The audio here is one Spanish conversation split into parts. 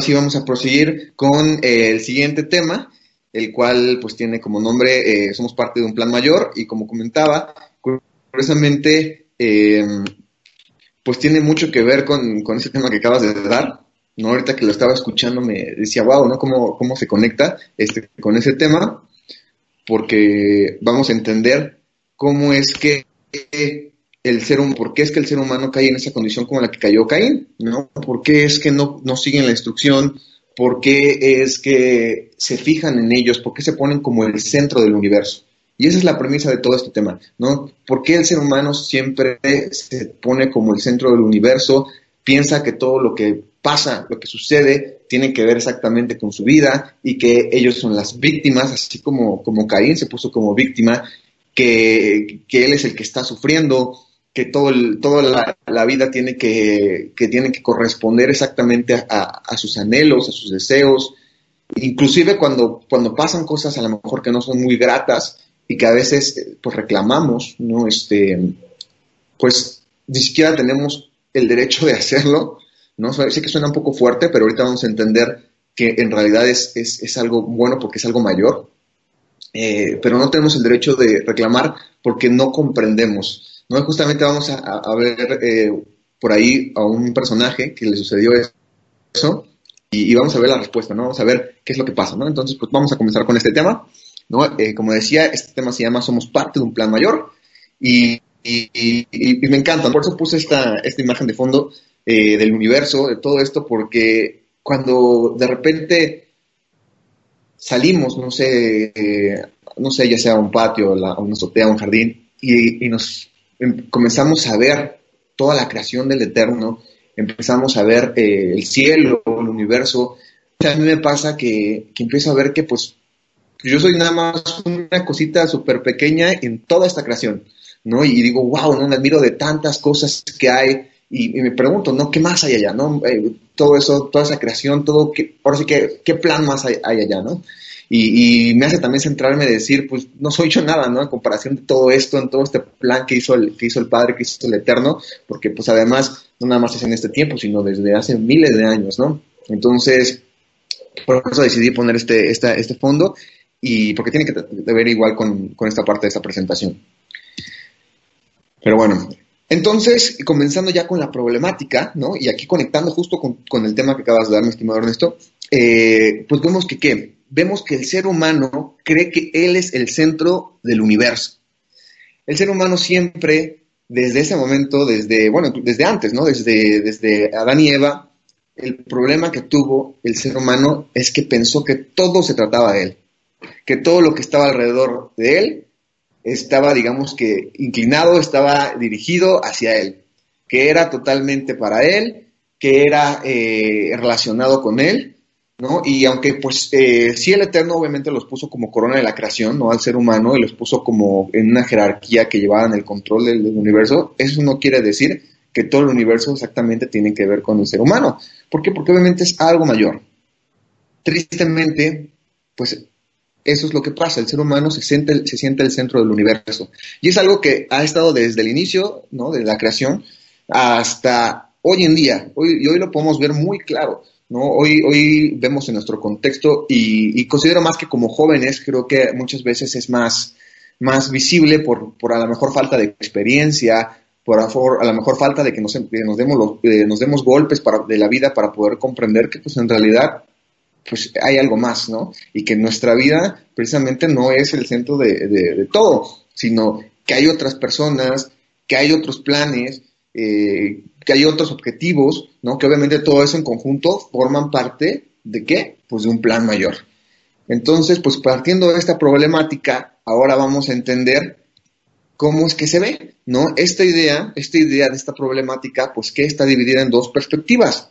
sí vamos a proseguir con eh, el siguiente tema, el cual pues tiene como nombre eh, Somos parte de un plan mayor y como comentaba, curiosamente eh, pues tiene mucho que ver con, con, ese tema que acabas de dar. ¿no? Ahorita que lo estaba escuchando me decía, wow, ¿no? ¿Cómo, cómo se conecta este, con ese tema? Porque vamos a entender cómo es que el ser humano, por qué es que el ser humano cae en esa condición como la que cayó Caín, ¿no? ¿Por qué es que no, no siguen la instrucción? ¿Por qué es que se fijan en ellos? ¿Por qué se ponen como el centro del universo? Y esa es la premisa de todo este tema, ¿no? ¿Por qué el ser humano siempre se pone como el centro del universo? Piensa que todo lo que pasa, lo que sucede, tiene que ver exactamente con su vida y que ellos son las víctimas, así como, como Caín se puso como víctima, que, que él es el que está sufriendo, que todo el, toda la, vida tiene que, que, tiene que corresponder exactamente a, a, sus anhelos, a sus deseos, inclusive cuando, cuando pasan cosas a lo mejor que no son muy gratas y que a veces pues reclamamos, ¿no? Este, pues ni siquiera tenemos el derecho de hacerlo, ¿no? Sé que suena un poco fuerte, pero ahorita vamos a entender que en realidad es, es, es algo bueno porque es algo mayor, eh, pero no tenemos el derecho de reclamar porque no comprendemos ¿no? Justamente vamos a, ver eh, por ahí a un personaje que le sucedió eso y, vamos a ver la respuesta, ¿no? Vamos a ver qué es lo que pasa, ¿no? Entonces, pues vamos a comenzar con este tema, ¿no? Eh, como decía, este tema se llama Somos parte de un plan mayor y, me encanta, por eso puse esta, esta imagen de fondo eh, del universo, de todo esto, porque cuando de repente salimos, no sé, no sé, ya sea un patio, a una azotea, un jardín, y, nos Em, comenzamos a ver toda la creación del Eterno, empezamos a ver eh, el cielo, el universo. A mí me pasa que, que empiezo a ver que pues yo soy nada más una cosita súper pequeña en toda esta creación, ¿no? Y digo, wow, ¿no? Me admiro de tantas cosas que hay y, me pregunto, ¿no? ¿Qué más hay allá, no? Eh, todo eso, toda esa creación, todo, ¿qué, ahora sí que, ¿qué plan más hay allá, no? Y, me hace también centrarme de decir, pues no soy yo nada, ¿no? En comparación de todo esto, en todo este plan que hizo el, que hizo el Padre, que hizo el Eterno, porque pues además no nada más es en este tiempo, sino desde hace miles de años, ¿no? Entonces, por eso decidí poner este, este fondo y porque tiene que ver igual con, con esta parte de esta presentación. Pero bueno, entonces, comenzando ya con la problemática, ¿no? Y aquí conectando justo con, con el tema que acabas de dar, mi estimado Ernesto, eh, pues vemos que, ¿qué? Vemos que el ser humano cree que él es el centro del universo. El ser humano siempre, desde ese momento, desde, bueno, desde antes, ¿no? Desde, desde Adán y Eva, el problema que tuvo el ser humano es que pensó que todo se trataba de él, que todo lo que estaba alrededor de él estaba, digamos que, inclinado, estaba dirigido hacia él, que era totalmente para él, que era eh, relacionado con él, ¿no? Y aunque pues eh, el Eterno obviamente los puso como corona de la creación, ¿no? Al ser humano y los puso como en una jerarquía que llevaban el control del, universo, eso no quiere decir que todo el universo exactamente tiene que ver con el ser humano. ¿Por qué? Porque obviamente es algo mayor. Tristemente, pues eso es lo que pasa, el ser humano se siente, se siente el centro del universo. Y es algo que ha estado desde el inicio, ¿no? De la creación hasta hoy en día. Hoy, y hoy lo podemos ver muy claro. ¿No? Hoy, hoy vemos en nuestro contexto y, considero más que como jóvenes, creo que muchas veces es más, más visible por, por a lo mejor falta de experiencia, por a, a lo mejor falta de que nos, nos, demos, los, eh, nos demos golpes para, de la vida para poder comprender que pues en realidad pues hay algo más, ¿no? Y que nuestra vida precisamente no es el centro de, de todo, sino que hay otras personas, que hay otros planes, eh, que hay otros objetivos, ¿no? Que obviamente todo eso en conjunto forman parte de qué? Pues de un plan mayor. Entonces, pues partiendo de esta problemática, ahora vamos a entender cómo es que se ve, ¿no? Esta idea, esta idea de esta problemática, pues que está dividida en dos perspectivas.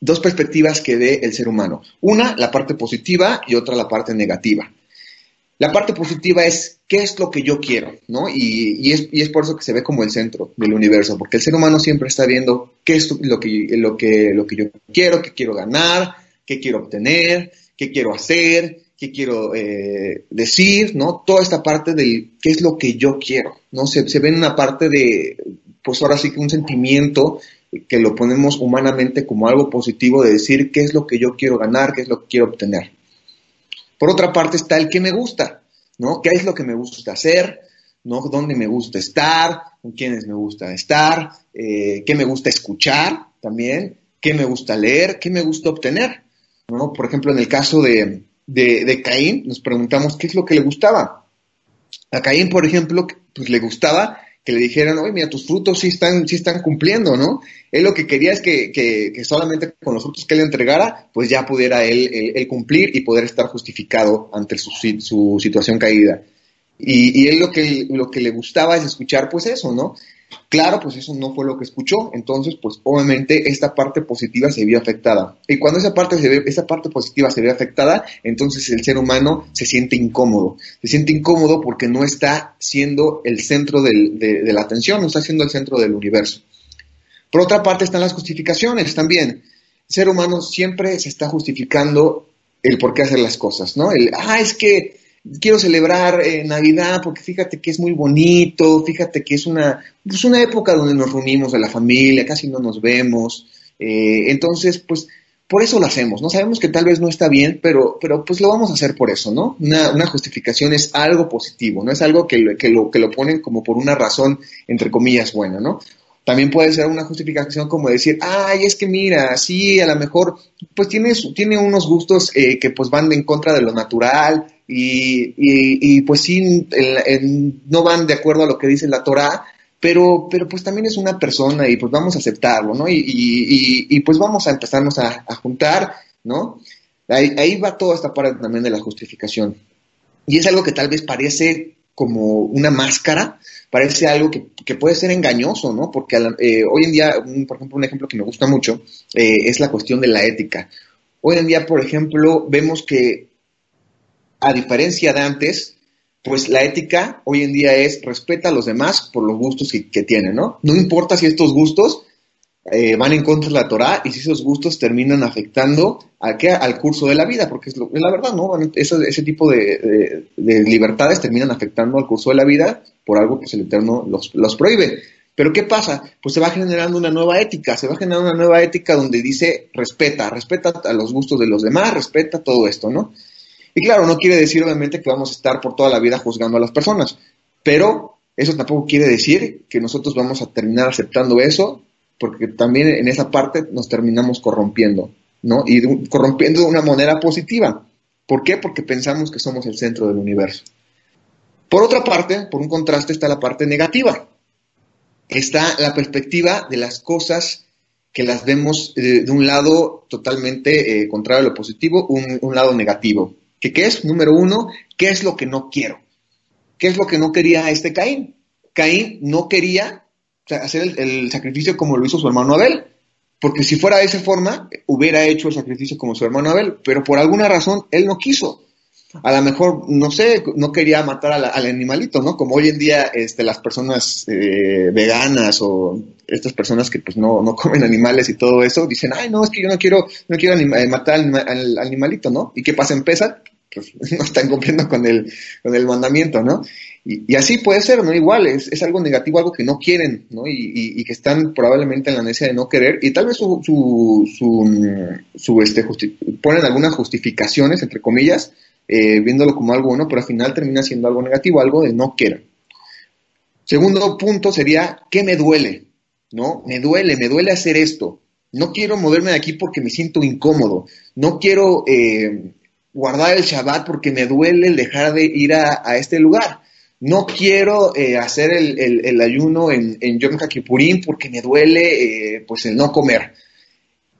Dos perspectivas que ve el ser humano. Una, la parte positiva y otra, la parte negativa. La parte positiva es qué es lo que yo quiero, ¿no? Y, es, y, es, por eso que se ve como el centro del universo, porque el ser humano siempre está viendo qué es lo que, lo que, lo que yo quiero, qué quiero ganar, qué quiero obtener, qué quiero hacer, qué quiero eh, decir, ¿no? Toda esta parte de qué es lo que yo quiero, ¿no? Se, se ve en una parte de, pues ahora sí que un sentimiento que lo ponemos humanamente como algo positivo de decir qué es lo que yo quiero ganar, qué es lo que quiero obtener. Por otra parte está el que me gusta, ¿no? ¿Qué es lo que me gusta hacer? ¿no? ¿Dónde me gusta estar? ¿Con quiénes me gusta estar? Eh, ¿Qué me gusta escuchar también? ¿Qué me gusta leer? ¿Qué me gusta obtener? ¿no? Por ejemplo, en el caso de, de, Caín, nos preguntamos qué es lo que le gustaba. A Caín, por ejemplo, pues le gustaba que le dijeran, oye, mira, tus frutos sí están, sí están cumpliendo, ¿no? Él lo que quería es que, que, solamente con los frutos que él entregara, pues ya pudiera él, cumplir y poder estar justificado ante su, su situación caída. Y, y, él lo que, lo que le gustaba es escuchar pues eso, ¿no? Claro, pues eso no fue lo que escuchó, entonces pues obviamente esta parte positiva se vio afectada. Y cuando esa parte, se ve, esa parte positiva se ve afectada, entonces el ser humano se siente incómodo. Se siente incómodo porque no está siendo el centro de, de la atención, no está siendo el centro del universo. Por otra parte están las justificaciones también. El ser humano siempre se está justificando el por qué hacer las cosas, ¿no? El, ah, es que quiero celebrar eh, Navidad porque fíjate que es muy bonito, fíjate que es una, pues una época donde nos reunimos de la familia, casi no nos vemos. Eh, entonces, pues por eso lo hacemos, ¿no? Sabemos que tal vez no está bien, pero, pero pues lo vamos a hacer por eso, ¿no? Una, una justificación es algo positivo, no es algo que, que, lo, que lo ponen como por una razón, entre comillas, buena, ¿no? También puede ser una justificación como decir, ay, es que mira, sí, a lo mejor, pues tiene, tiene unos gustos eh, que pues van en contra de lo natural y, y, pues sí, no van de acuerdo a lo que dice la Torah, pero, pero pues también es una persona y pues vamos a aceptarlo, ¿no? Y, y pues vamos a empezarnos a, juntar, ¿no? Ahí, ahí va toda esta parte también de la justificación. Y es algo que tal vez parece como una máscara, parece algo que, puede ser engañoso, ¿no? Porque eh, hoy en día, por ejemplo, un ejemplo que me gusta mucho eh, es la cuestión de la ética. Hoy en día, por ejemplo, vemos que, a diferencia de antes, pues la ética hoy en día es respeta a los demás por los gustos que, que tienen, ¿no? No importa si estos gustos eh, van en contra de la Torah y si esos gustos terminan afectando al curso de la vida, porque es, la verdad, ¿no? ese tipo de, libertades terminan afectando al curso de la vida por algo que el Eterno los, los prohíbe. Pero ¿qué pasa? Pues se va generando una nueva ética, se va generando una nueva ética donde dice respeta, respeta a los gustos de los demás, respeta todo esto, ¿no? Y claro, no quiere decir obviamente que vamos a estar por toda la vida juzgando a las personas, pero eso tampoco quiere decir que nosotros vamos a terminar aceptando eso porque también en esa parte nos terminamos corrompiendo, ¿no? Y corrompiendo de una manera positiva. ¿Por qué? Porque pensamos que somos el centro del universo. Por otra parte, por un contraste, está la parte negativa. Está la perspectiva de las cosas que las vemos eh, de, un lado totalmente eh, contrario a lo positivo, un, un lado negativo. ¿Qué, ¿Qué es? Número uno, ¿qué es lo que no quiero? ¿Qué es lo que no quería este Caín? Caín no quería hacer el, sacrificio como lo hizo su hermano Abel. Porque si fuera de esa forma, hubiera hecho el sacrificio como su hermano Abel, pero por alguna razón él no quiso. A lo mejor, no sé, no quería matar al, animalito, ¿no? Como hoy en día este, las personas eh, veganas o estas personas que pues no, no comen animales y todo eso, dicen, ay, no, es que yo no quiero, no quiero eh, matar al, animalito, ¿no? ¿Y qué pasa en Pesa? Pues no están cumpliendo con el, con el mandamiento, ¿no? Y, así puede ser, ¿no? Igual, es, es, algo negativo, algo que no quieren, ¿no? Y, y, que están probablemente en la necesidad de no querer y tal vez su, su, su, este, ponen algunas justificaciones, entre comillas, eh, viéndolo como algo bueno, pero al final termina siendo algo negativo, algo de no quiero. Segundo punto sería, ¿qué me duele? ¿No? Me duele, me duele hacer esto. No quiero moverme de aquí porque me siento incómodo. No quiero eh, guardar el Shabbat porque me duele el dejar de ir a, este lugar no quiero eh, hacer el, ayuno en, Yom HaKippurim porque me duele pues el no comer.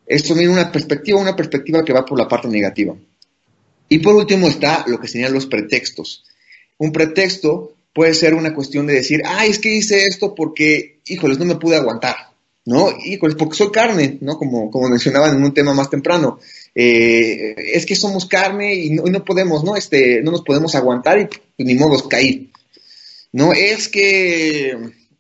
Esto viene una perspectiva, una perspectiva que va por la parte negativa. Y por último está lo que serían los pretextos. Un pretexto puede ser una cuestión de decir, ay, es que hice esto porque, híjoles, no me pude aguantar, ¿no? Híjoles, porque soy carne, ¿no? Como, como mencionaban en un tema más temprano. Eh, es que somos carne y no, y no, podemos, ¿no? Este, no nos podemos aguantar y pues, ni modo caí. No es que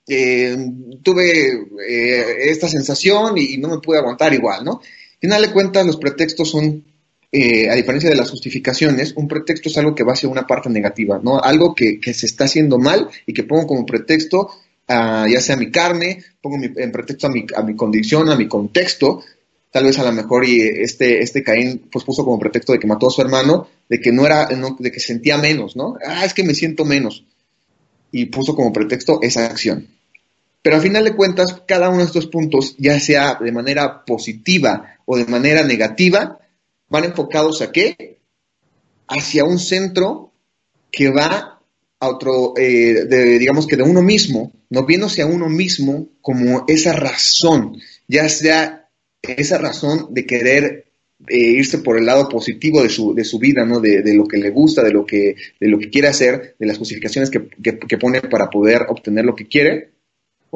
eh, tuve eh, esta sensación y, no me pude aguantar igual, ¿no? Al final de cuentas, los pretextos son, eh, a diferencia de las justificaciones, un pretexto es algo que va hacia una parte negativa, ¿no? Algo que, se está haciendo mal y que pongo como pretexto ya sea mi carne, pongo en pretexto a mi, a condición, a mi contexto, tal vez a lo mejor y este, este Caín pues puso como pretexto de que mató a su hermano, de que no era, de que sentía menos, ¿no? Ah, es que me siento menos. Y puso como pretexto esa acción. Pero al final de cuentas, cada uno de estos puntos, ya sea de manera positiva o de manera negativa, van enfocados a qué? Hacia un centro que va a otro, eh, de, digamos que de uno mismo, no viéndose a uno mismo como esa razón, ya sea esa razón de querer eh, irse por el lado positivo de su, de su vida, ¿no? De, lo que le gusta, de lo que, de lo que quiere hacer, de las justificaciones que, que pone para poder obtener lo que quiere,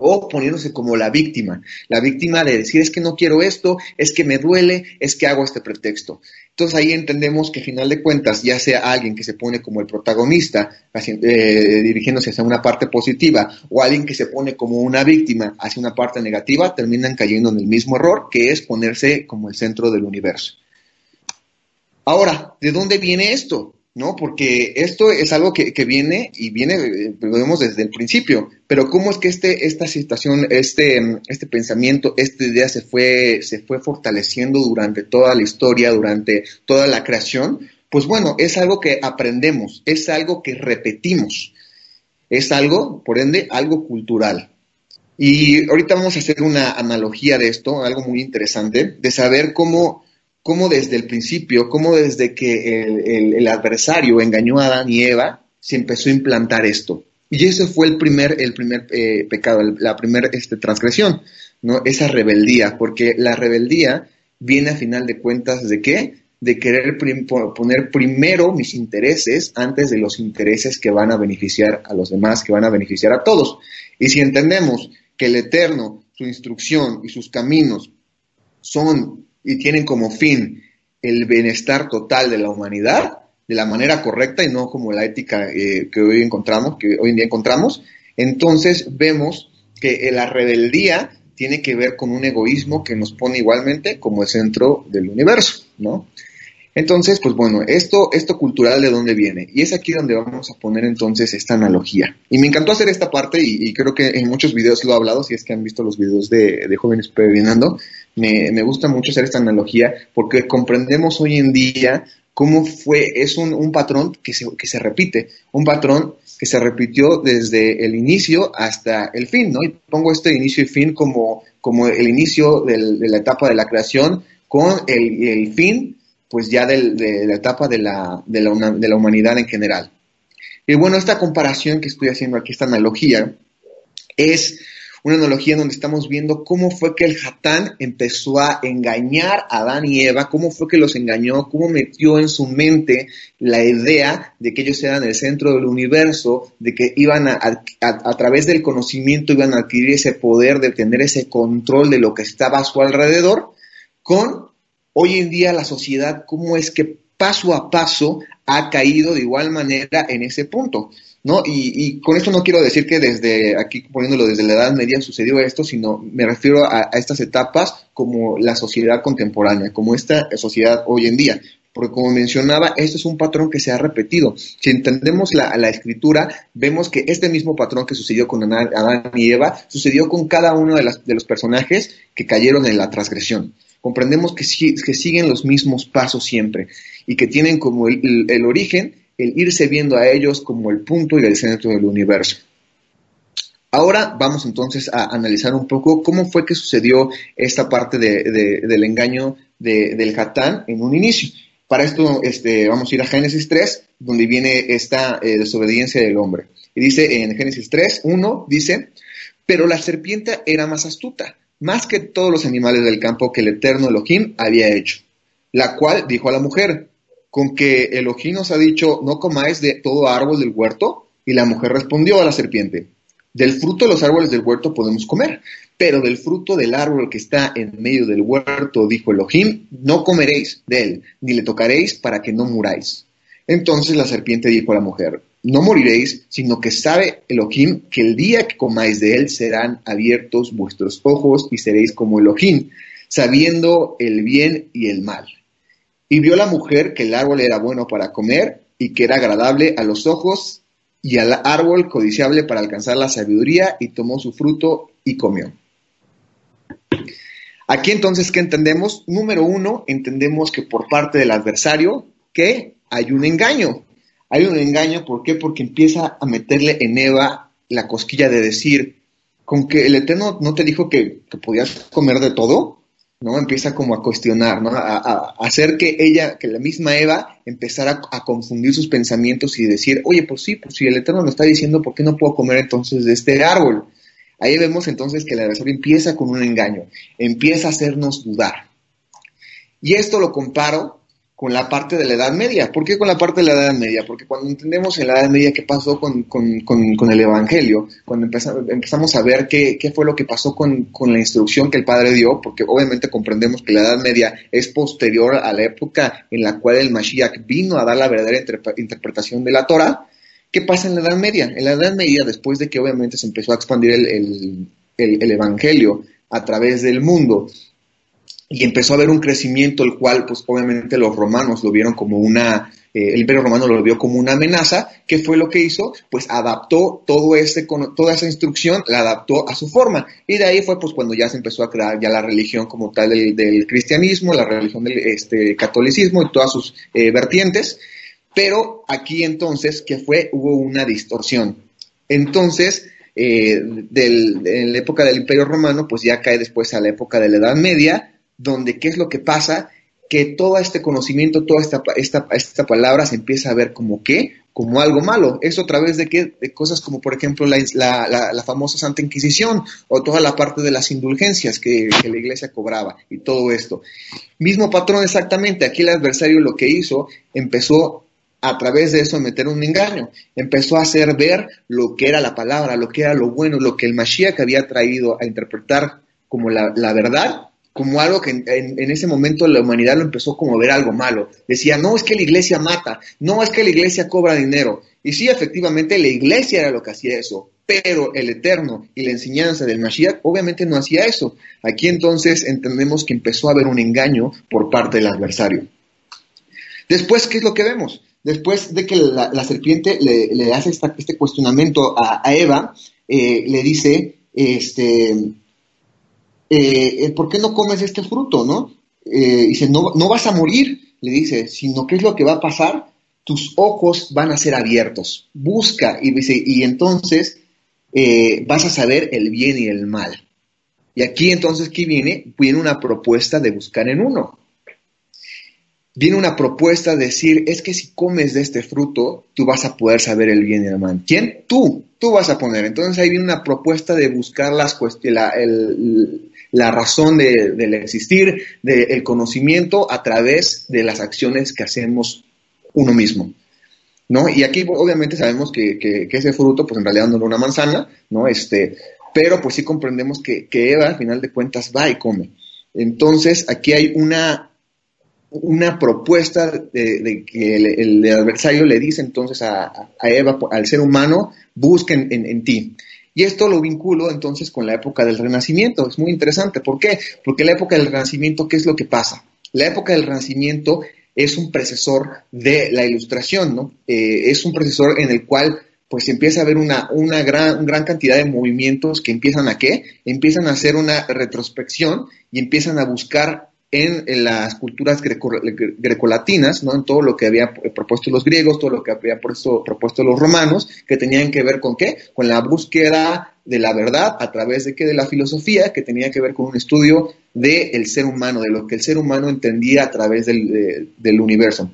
o poniéndose como la víctima, la víctima de decir es que no quiero esto, es que me duele, es que hago este pretexto. Entonces ahí entendemos que, al final de cuentas, ya sea alguien que se pone como el protagonista, eh, dirigiéndose hacia una parte positiva, o alguien que se pone como una víctima hacia una parte negativa, terminan cayendo en el mismo error, que es ponerse como el centro del universo. Ahora, ¿de dónde viene esto? ¿No? Porque esto es algo que, viene y viene, eh, lo vemos desde el principio, pero cómo es que este, esta situación, este, este pensamiento, esta idea se fue, se fue fortaleciendo durante toda la historia, durante toda la creación, pues bueno, es algo que aprendemos, es algo que repetimos, es algo, por ende, algo cultural. Y ahorita vamos a hacer una analogía de esto, algo muy interesante, de saber cómo cómo desde el principio, cómo desde que el, adversario engañó a Adán y Eva, se empezó a implantar esto. Y ese fue el primer, el primer eh, pecado, la primera este, transgresión, ¿no? Esa rebeldía, porque la rebeldía viene a final de cuentas de qué? De querer poner primero mis intereses antes de los intereses que van a beneficiar a los demás, que van a beneficiar a todos. Y si entendemos que el Eterno, su instrucción y sus caminos son y tienen como fin el bienestar total de la humanidad de la manera correcta y no como la ética eh, que hoy encontramos, que hoy en día encontramos, entonces vemos que la rebeldía tiene que ver con un egoísmo que nos pone igualmente como el centro del universo, ¿no? Entonces, pues bueno, esto, esto cultural de dónde viene. Y es aquí donde vamos a poner entonces esta analogía. Y me encantó hacer esta parte y, creo que en muchos videos lo he hablado, si es que han visto los videos de, de jóvenes peregrinando, me, me, gusta mucho hacer esta analogía porque comprendemos hoy en día cómo fue, es un, un patrón que se, que se repite, un patrón que se repitió desde el inicio hasta el fin, ¿no? Y pongo este inicio y fin como, como el inicio de la etapa de la creación con el, el fin pues ya de la etapa de la, de, la, humanidad en general. Y bueno, esta comparación que estoy haciendo aquí, esta analogía, es una analogía donde estamos viendo cómo fue que el Hatán empezó a engañar a Adán y Eva, cómo fue que los engañó, cómo metió en su mente la idea de que ellos eran el centro del universo, de que iban a, a, a través del conocimiento iban a adquirir ese poder de tener ese control de lo que estaba a su alrededor, con hoy en día la sociedad, cómo es que paso a paso ha caído de igual manera en ese punto. ¿No? Y, con esto no quiero decir que desde aquí poniéndolo desde la Edad Media sucedió esto, sino me refiero a, estas etapas como la sociedad contemporánea, como esta sociedad hoy en día. Porque como mencionaba, esto es un patrón que se ha repetido. Si entendemos la, escritura, vemos que este mismo patrón que sucedió con Adán y Eva, sucedió con cada uno de, de los personajes que cayeron en la transgresión comprendemos que, siguen los mismos pasos siempre y que tienen como el, origen el irse viendo a ellos como el punto y el centro del universo. Ahora vamos entonces a analizar un poco cómo fue que sucedió esta parte del engaño del Hatán en un inicio. Para esto este, vamos a ir a Génesis 3, donde viene esta eh, desobediencia del hombre. Y dice en Génesis 3, 1, dice, pero la serpiente era más astuta más que todos los animales del campo que el eterno Elohim había hecho, la cual dijo a la mujer, con que Elohim nos ha dicho, no comáis de todo árbol del huerto, y la mujer respondió a la serpiente, del fruto de los árboles del huerto podemos comer, pero del fruto del árbol que está en medio del huerto, dijo Elohim, no comeréis de él, ni le tocaréis para que no muráis. Entonces la serpiente dijo a la mujer, no moriréis, sino que sabe Elohim que el día que comáis de él serán abiertos vuestros ojos y seréis como Elohim, sabiendo el bien y el mal. Y vio la mujer que el árbol era bueno para comer y que era agradable a los ojos y al árbol codiciable para alcanzar la sabiduría y tomó su fruto y comió. Aquí entonces, ¿qué entendemos? Número uno, entendemos que por parte del adversario, que hay un engaño. Hay un engaño, ¿por qué? Porque empieza a meterle en Eva la cosquilla de decir, con que el Eterno no te dijo que, podías comer de todo, ¿no? Empieza como a cuestionar, ¿no? A, hacer que ella, que la misma Eva empezara a, confundir sus pensamientos y decir, oye, pues sí, pues si el Eterno lo está diciendo, ¿por qué no puedo comer entonces de este árbol? Ahí vemos entonces que el adversario empieza con un engaño, empieza a hacernos dudar. Y esto lo comparo con la parte de la Edad Media. ¿Por qué con la parte de la Edad Media? Porque cuando entendemos en la Edad Media qué pasó con, el Evangelio, cuando empezamos, a ver qué, fue lo que pasó con, la instrucción que el Padre dio, porque obviamente comprendemos que la Edad Media es posterior a la época en la cual el Mashiach vino a dar la verdadera interpretación de la Torah, ¿qué pasa en la Edad Media? En la Edad Media, después de que obviamente se empezó a expandir el, el Evangelio a través del mundo, y empezó a haber un crecimiento, el cual, pues obviamente los romanos lo vieron como una, eh, el imperio romano lo vio como una amenaza, ¿qué fue lo que hizo? Pues adaptó todo ese, toda esa instrucción, la adaptó a su forma. Y de ahí fue pues cuando ya se empezó a crear ya la religión como tal del, cristianismo, la religión del este, catolicismo y todas sus eh, vertientes. Pero aquí entonces, ¿qué fue? Hubo una distorsión. Entonces, eh, del, en la época del Imperio Romano, pues ya cae después a la época de la Edad Media, donde qué es lo que pasa, que todo este conocimiento, toda esta, esta, esta palabra se empieza a ver como qué, como algo malo. Eso a través de qué, de cosas como por ejemplo la, la, la, famosa Santa Inquisición o toda la parte de las indulgencias que, la iglesia cobraba y todo esto. Mismo patrón exactamente, aquí el adversario lo que hizo, empezó a través de eso a meter un engaño, empezó a hacer ver lo que era la palabra, lo que era lo bueno, lo que el Mashiach había traído a interpretar como la, la verdad como algo que en, ese momento la humanidad lo empezó como a ver algo malo. Decía, no, es que la iglesia mata, no, es que la iglesia cobra dinero. Y sí, efectivamente, la iglesia era lo que hacía eso, pero el Eterno y la enseñanza del Mashiach obviamente no hacía eso. Aquí entonces entendemos que empezó a haber un engaño por parte del adversario. Después, ¿qué es lo que vemos? Después de que la, serpiente le, hace este cuestionamiento a, Eva, eh, le dice, este, eh, eh, ¿por qué no comes este fruto, no? Eh, dice, no, no vas a morir, le dice, sino ¿qué es lo que va a pasar? Tus ojos van a ser abiertos. Busca, y dice, y entonces vas a saber el bien y el mal. Y aquí entonces, ¿qué viene? Viene una propuesta de buscar en uno. Viene una propuesta de decir, es que si comes de este fruto, tú vas a poder saber el bien y el mal. ¿Quién? Tú, tú vas a poner. Entonces ahí viene una propuesta de buscar las la, el, la razón de, del existir, del conocimiento a través de las acciones que hacemos uno mismo. ¿No? Y aquí obviamente sabemos que, que, ese fruto, pues en realidad no era una manzana, ¿no? Este, pero pues sí comprendemos que, Eva al final de cuentas va y come. Entonces aquí hay una, una propuesta de, que el, adversario le dice entonces a, a, Eva, al ser humano, busquen en, en ti. Y esto lo vinculo entonces con la época del Renacimiento. Es muy interesante. ¿Por qué? Porque la época del Renacimiento, ¿qué es lo que pasa? La época del Renacimiento es un precesor de la Ilustración, ¿no? Eh, es un precesor en el cual pues empieza a haber una, una gran, gran cantidad de movimientos que empiezan a qué? Empiezan a hacer una retrospección y empiezan a buscar en, las culturas grecolatinas, ¿no? en todo lo que había propuesto los griegos, todo lo que había propuesto los romanos, que tenían que ver con qué? Con la búsqueda de la verdad a través de qué? De la filosofía, que tenía que ver con un estudio del ser humano, de lo que el ser humano entendía a través del, del universo.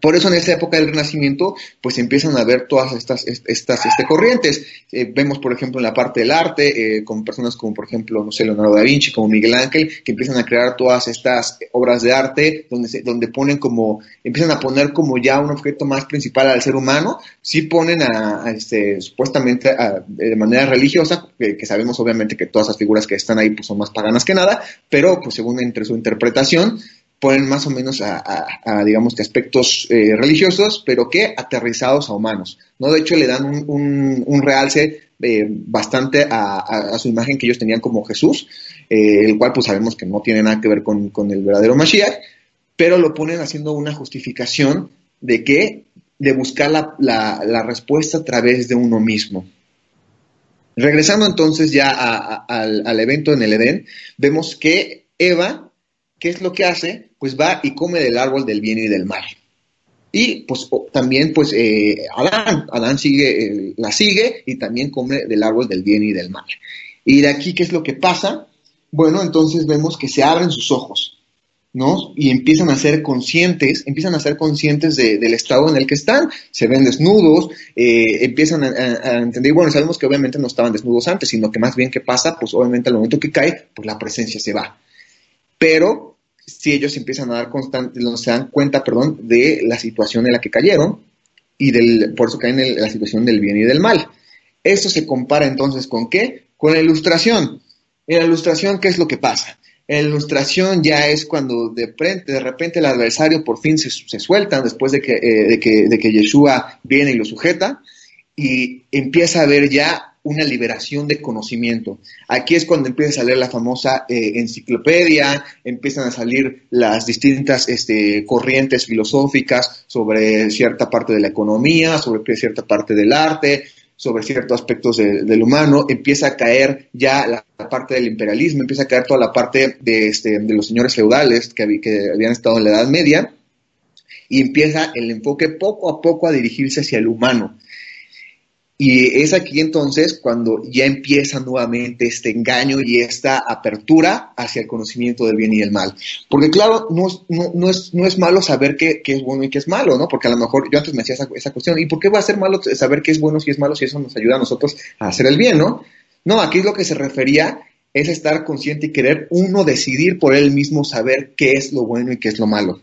Por eso en esa época del Renacimiento, pues empiezan a ver todas estas, estas este, corrientes. Eh, vemos, por ejemplo, en la parte del arte, eh, con personas como, por ejemplo, no sé, Leonardo da Vinci, como Miguel Ángel, que empiezan a crear todas estas obras de arte, donde, se, donde ponen como, empiezan a poner como ya un objeto más principal al ser humano, sí ponen a, este, supuestamente de manera religiosa, que, que, sabemos obviamente que todas las figuras que están ahí pues, son más paganas que nada, pero pues según entre su interpretación, ponen más o menos a, digamos que aspectos eh, religiosos, pero que aterrizados a humanos, ¿no? De hecho, le dan un, un, realce eh, bastante a, su imagen que ellos tenían como Jesús, eh, el cual pues sabemos que no tiene nada que ver con, el verdadero Mashiach, pero lo ponen haciendo una justificación de que de buscar la, respuesta a través de uno mismo. Regresando entonces ya al, evento en el Edén, vemos que Eva, ¿qué es lo que hace? Pues va y come del árbol del bien y del mal. Y pues también pues eh, Adán, Adán sigue, eh, la sigue y también come del árbol del bien y del mal. Y de aquí, ¿qué es lo que pasa? Bueno, entonces vemos que se abren sus ojos ¿no? Y empiezan a ser conscientes, empiezan a ser conscientes del estado en el que están, se ven desnudos, eh, empiezan a, entender, bueno, sabemos que obviamente no estaban desnudos antes, sino que más bien que pasa, pues obviamente al momento que cae, pues la presencia se va. Pero si ellos empiezan a dar constante, se dan cuenta, perdón, de la situación en la que cayeron y del, por eso caen en la situación del bien y del mal. Eso se compara entonces con qué? Con la ilustración. En la ilustración, ¿qué es lo que pasa? En la ilustración ya es cuando de, repente, de repente el adversario por fin se, se suelta después de que, eh, de, que, de que Yeshua viene y lo sujeta y empieza a haber ya una liberación de conocimiento. Aquí es cuando empieza a salir la famosa eh, enciclopedia, empiezan a salir las distintas este, corrientes filosóficas sobre cierta parte de la economía, sobre cierta parte del arte, sobre ciertos aspectos del humano, empieza a caer ya la, parte del imperialismo, empieza a caer toda la parte de, este, de los señores feudales que, que habían estado en la Edad Media, y empieza el enfoque poco a poco a dirigirse hacia el humano. Y es aquí entonces cuando ya empieza nuevamente este engaño y esta apertura hacia el conocimiento del bien y del mal. Porque claro, no, no, es, no es malo saber qué, es bueno y qué es malo, ¿no? Porque a lo mejor yo antes me hacía esa, esa, cuestión, ¿y por qué va a ser malo saber qué es bueno y es malo si eso nos ayuda a nosotros a hacer el bien, ¿no? No, aquí lo que se refería es estar consciente y querer uno decidir por él mismo saber qué es lo bueno y qué es lo malo.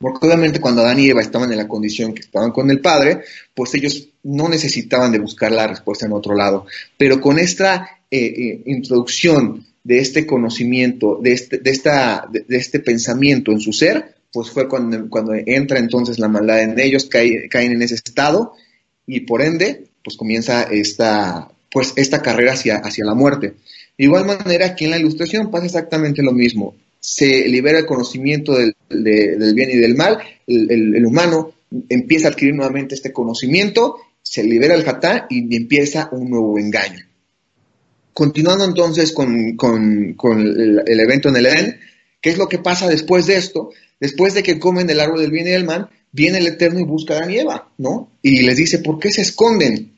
Porque obviamente cuando Adán y Eva estaban en la condición que estaban con el Padre, pues ellos no necesitaban de buscar la respuesta en otro lado. Pero con esta eh, eh, introducción de este conocimiento, de este, de, esta, de, este pensamiento en su ser, pues fue cuando, cuando entra entonces la maldad en ellos, caen, caen en ese estado y por ende, pues comienza esta, pues esta carrera hacia, hacia la muerte. De igual manera, aquí en la ilustración pasa exactamente lo mismo se libera el conocimiento del, bien y del mal, el, humano empieza a adquirir nuevamente este conocimiento, se libera el hatá y empieza un nuevo engaño. Continuando entonces con, el, evento en el Edén, ¿qué es lo que pasa después de esto? Después de que comen del árbol del bien y del mal, viene el Eterno y busca a Adán y Eva, ¿no? Y les dice, ¿por qué se esconden?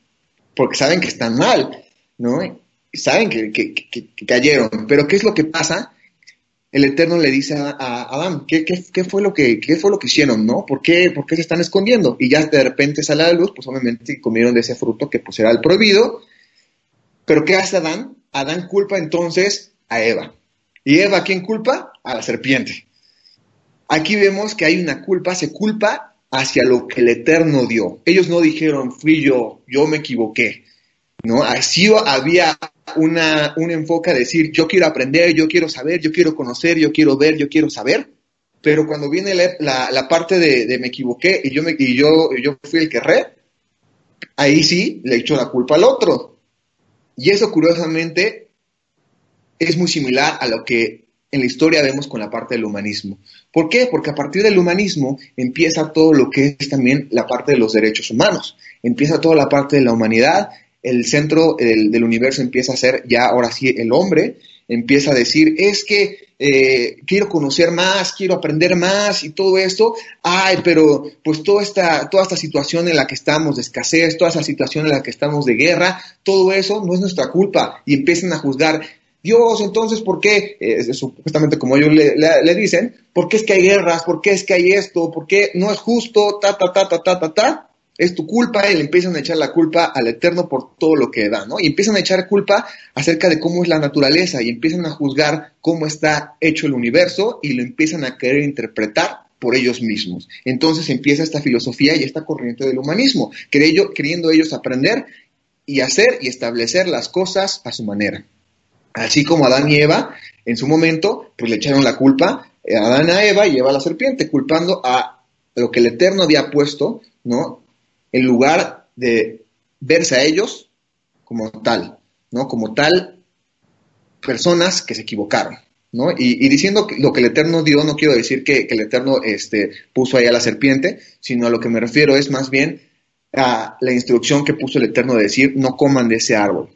Porque saben que están mal, ¿no? saben que, que cayeron. Pero ¿qué es lo que pasa? El Eterno le dice a, Adán, ¿qué, fue lo que, fue lo que hicieron, no? ¿Por qué, ¿Por qué se están escondiendo? Y ya de repente sale a la luz, pues obviamente comieron de ese fruto que pues era el prohibido. Pero ¿qué hace Adán? Adán culpa entonces a Eva. ¿Y Eva quién culpa? A la serpiente. Aquí vemos que hay una culpa, se culpa hacia lo que el Eterno dio. Ellos no dijeron, fui yo, yo me equivoqué. ¿no? Así había una, un enfoque a decir, yo quiero aprender, yo quiero saber, yo quiero conocer, yo quiero ver, yo quiero saber. Pero cuando viene la, la, parte de, me equivoqué y yo, me, y yo, yo fui el que re, ahí sí le echo la culpa al otro. Y eso curiosamente es muy similar a lo que en la historia vemos con la parte del humanismo. ¿Por qué? Porque a partir del humanismo empieza todo lo que es también la parte de los derechos humanos, empieza toda la parte de la humanidad el centro del, universo empieza a ser ya ahora sí el hombre, empieza a decir, es que eh, quiero conocer más, quiero aprender más y todo esto, ay, pero pues toda esta, toda esta situación en la que estamos de escasez, toda esa situación en la que estamos de guerra, todo eso no es nuestra culpa y empiezan a juzgar. Dios, entonces, ¿por qué? Eh, supuestamente como ellos le, le, dicen, ¿por qué es que hay guerras? ¿Por qué es que hay esto? ¿Por qué no es justo? Ta, ta, ta, ta, ta, ta, ta es tu culpa y le empiezan a echar la culpa al Eterno por todo lo que da, ¿no? Y empiezan a echar culpa acerca de cómo es la naturaleza y empiezan a juzgar cómo está hecho el universo y lo empiezan a querer interpretar por ellos mismos. Entonces empieza esta filosofía y esta corriente del humanismo, queriendo ellos aprender y hacer y establecer las cosas a su manera. Así como Adán y Eva, en su momento, pues le echaron la culpa a Adán a Eva y Eva a la serpiente, culpando a lo que el Eterno había puesto, ¿no? En lugar de verse a ellos como tal, ¿no? Como tal personas que se equivocaron. ¿no? Y, diciendo lo que el Eterno dio, no quiero decir que, el Eterno este, puso ahí a la serpiente, sino a lo que me refiero es más bien a la instrucción que puso el Eterno de decir, no coman de ese árbol.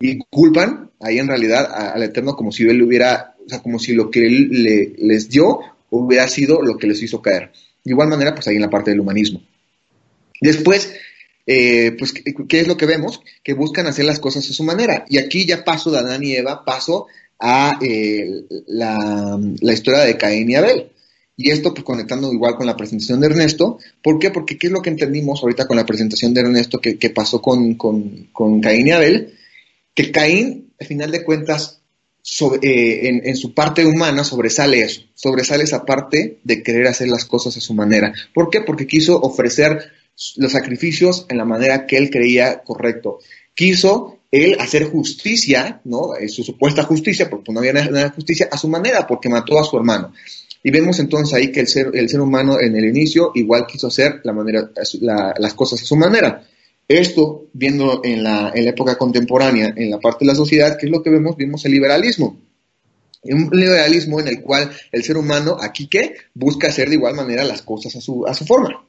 Y culpan ahí en realidad al Eterno como si él hubiera, o sea, como si lo que él le, les dio hubiera sido lo que les hizo caer. De igual manera, pues ahí en la parte del humanismo. Después, eh, pues, ¿qué es lo que vemos? Que buscan hacer las cosas a su manera. Y aquí ya paso de Adán y Eva, paso a eh, la, historia de Caín y Abel. Y esto, pues conectando igual con la presentación de Ernesto. ¿Por qué? Porque ¿qué es lo que entendimos ahorita con la presentación de Ernesto que, pasó con, con, Caín y Abel? Que Caín, al final de cuentas, eh, en, en, su parte humana sobresale eso, sobresale esa parte de querer hacer las cosas a su manera. ¿Por qué? Porque quiso ofrecer los sacrificios en la manera que él creía correcto. Quiso él hacer justicia, ¿no? Eh, su supuesta justicia, porque no había nada de justicia, a su manera, porque mató a su hermano. Y vemos entonces ahí que el ser, el ser humano en el inicio igual quiso hacer la manera, las cosas a su manera. Esto, viendo en la, en la época contemporánea, en la parte de la sociedad, ¿qué es lo que vemos? Vimos el liberalismo. Un liberalismo en el cual el ser humano, aquí que, busca hacer de igual manera las cosas a su, a su forma.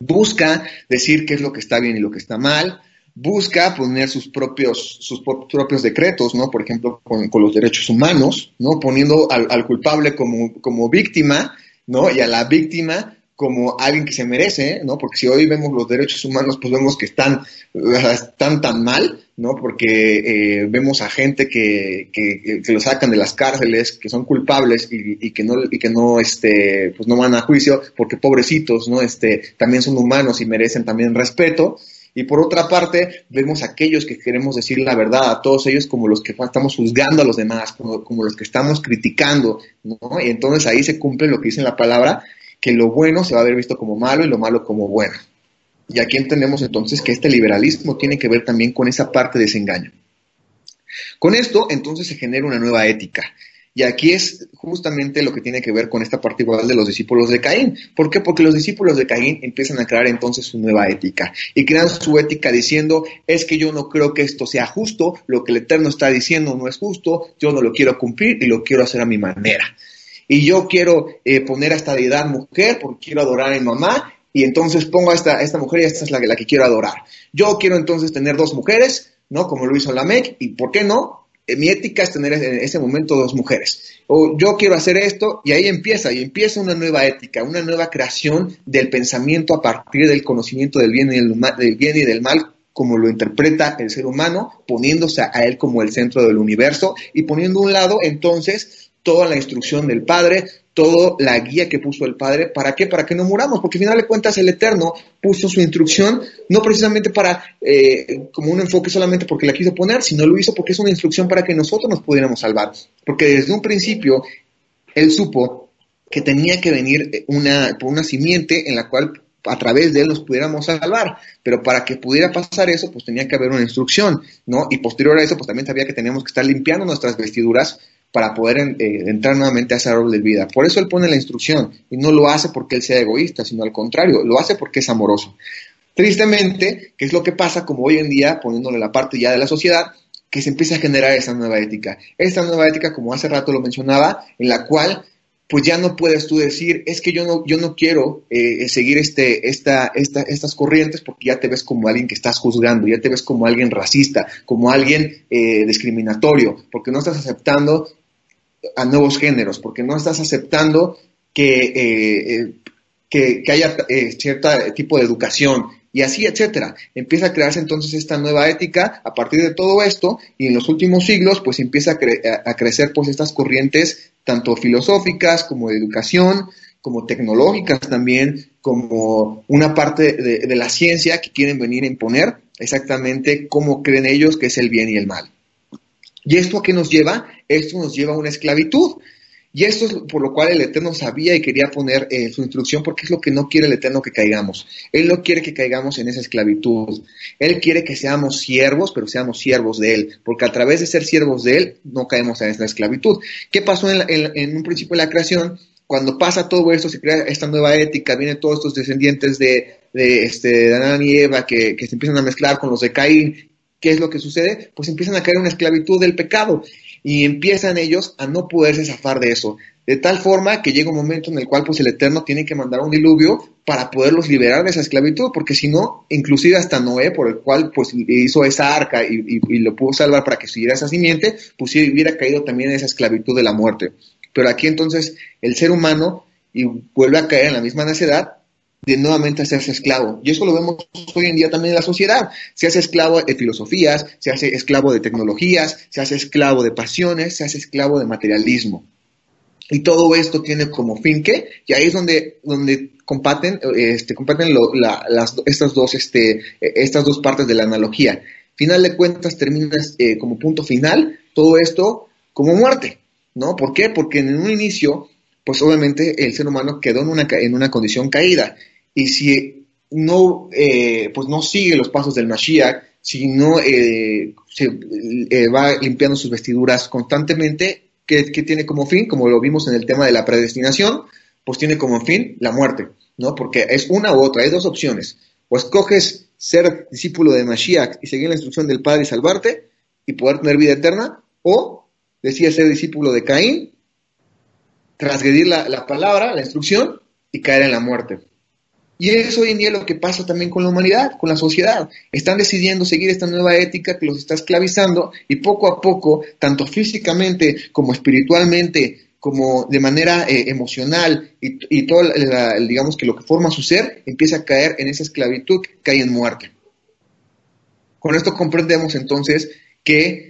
Busca decir qué es lo que está bien y lo que está mal, busca poner sus propios, sus propios decretos, ¿no? Por ejemplo, con, los derechos humanos, ¿no? Poniendo al, al, culpable como, como víctima, ¿no? Y a la víctima como alguien que se merece, ¿no? Porque si hoy vemos los derechos humanos, pues vemos que están, están tan mal, ¿no? Porque eh, vemos a gente que, que, lo sacan de las cárceles, que son culpables y, y, que no, y que no, este, pues no van a juicio, porque pobrecitos, ¿no? Este, también son humanos y merecen también respeto. Y por otra parte, vemos a aquellos que queremos decir la verdad, a todos ellos como los que estamos juzgando a los demás, como, como los que estamos criticando, ¿no? Y entonces ahí se cumple lo que dice la palabra, que lo bueno se va a ver visto como malo y lo malo como bueno. Y aquí entendemos entonces que este liberalismo tiene que ver también con esa parte de ese engaño. Con esto, entonces se genera una nueva ética. Y aquí es justamente lo que tiene que ver con esta parte igual de los discípulos de Caín. ¿Por qué? Porque los discípulos de Caín empiezan a crear entonces su nueva ética. Y crean su ética diciendo, es que yo no creo que esto sea justo, lo que el Eterno está diciendo no es justo, yo no lo quiero cumplir y lo quiero hacer a mi manera y yo quiero eh, poner a esta deidad mujer porque quiero adorar a mi mamá y entonces pongo a esta, esta mujer y esta es la, la que quiero adorar. Yo quiero entonces tener dos mujeres, ¿no? Como lo hizo Lamec y ¿por qué no? Eh, mi ética es tener en ese momento dos mujeres. O yo quiero hacer esto y ahí empieza, y empieza una nueva ética, una nueva creación del pensamiento a partir del conocimiento del bien y del, del bien y del mal como lo interpreta el ser humano, poniéndose a él como el centro del universo y poniendo a un lado entonces toda la instrucción del Padre, toda la guía que puso el Padre. ¿Para qué? Para que no muramos, porque al final de cuentas el Eterno puso su instrucción no precisamente para, eh, como un enfoque solamente porque la quiso poner, sino lo hizo porque es una instrucción para que nosotros nos pudiéramos salvar. Porque desde un principio Él supo que tenía que venir una, por una simiente en la cual a través de él nos pudiéramos salvar, pero para que pudiera pasar eso, pues tenía que haber una instrucción, ¿no? Y posterior a eso, pues también sabía que teníamos que estar limpiando nuestras vestiduras para poder eh, entrar nuevamente a ese árbol de vida. Por eso él pone la instrucción y no lo hace porque él sea egoísta, sino al contrario, lo hace porque es amoroso. Tristemente, ¿qué es lo que pasa como hoy en día, poniéndole la parte ya de la sociedad, que se empieza a generar esa nueva ética? Esta nueva ética, como hace rato lo mencionaba, en la cual pues ya no puedes tú decir, es que yo no, yo no quiero eh, seguir este, esta, esta, estas corrientes porque ya te ves como alguien que estás juzgando, ya te ves como alguien racista, como alguien eh, discriminatorio, porque no estás aceptando a nuevos géneros, porque no estás aceptando que, eh, eh, que, haya eh, cierto tipo de educación y así, etcétera. Empieza a crearse entonces esta nueva ética a partir de todo esto y en los últimos siglos pues empieza a, crecer pues estas corrientes tanto filosóficas como de educación, como tecnológicas también, como una parte de, de la ciencia que quieren venir a imponer exactamente cómo creen ellos que es el bien y el mal. ¿Y esto a qué nos lleva? Esto nos lleva a una esclavitud. Y esto es por lo cual el Eterno sabía y quería poner eh, su instrucción porque es lo que no quiere el Eterno que caigamos. Él no quiere que caigamos en esa esclavitud. Él quiere que seamos siervos, pero seamos siervos de Él, porque a través de ser siervos de Él no caemos en esa esclavitud. ¿Qué pasó en, un principio de la creación? Cuando pasa todo esto, se crea esta nueva ética, vienen todos estos descendientes de, de, este, Adán y Eva que, que se empiezan a mezclar con los de Caín ¿qué es lo que sucede? Pues empiezan a caer en una esclavitud del pecado. Y empiezan ellos a no poderse zafar de eso. De tal forma que llega un momento en el cual pues el Eterno tiene que mandar un diluvio para poderlos liberar de esa esclavitud, porque si no, inclusive hasta Noé, por el cual pues hizo esa arca y, lo pudo salvar para que siguiera esa simiente, pues hubiera caído también en esa esclavitud de la muerte. Pero aquí entonces el ser humano y vuelve a caer en la misma necedad de nuevamente hacerse esclavo. Y eso lo vemos hoy en día también en la sociedad. Se hace esclavo de filosofías, se hace esclavo de tecnologías, se hace esclavo de pasiones, se hace esclavo de materialismo. Y todo esto tiene como fin que, y ahí es donde, donde comparten, este, comparten las, estas, dos, este, estas dos partes de la analogía. Final de cuentas terminas eh, como punto final todo esto como muerte, ¿no? ¿Por qué? Porque en un inicio pues obviamente el ser humano quedó en una, en una condición caída. Y si no, eh, pues no sigue los pasos del Mashiach, si no eh, se eh, va limpiando sus vestiduras constantemente, ¿qué, tiene como fin? Como lo vimos en el tema de la predestinación, pues tiene como fin la muerte, ¿no? Porque es una u otra, hay dos opciones. O escoges ser discípulo de Mashiach y seguir la instrucción del Padre y salvarte y poder tener vida eterna, o decides ser discípulo de Caín transgredir la, palabra, la instrucción y caer en la muerte. Y es hoy en día lo que pasa también con la humanidad, con la sociedad. Están decidiendo seguir esta nueva ética que los está esclavizando y poco a poco, tanto físicamente como espiritualmente, como de manera eh, emocional y, todo, digamos que lo que forma su ser, empieza a caer en esa esclavitud que cae en muerte. Con esto comprendemos entonces que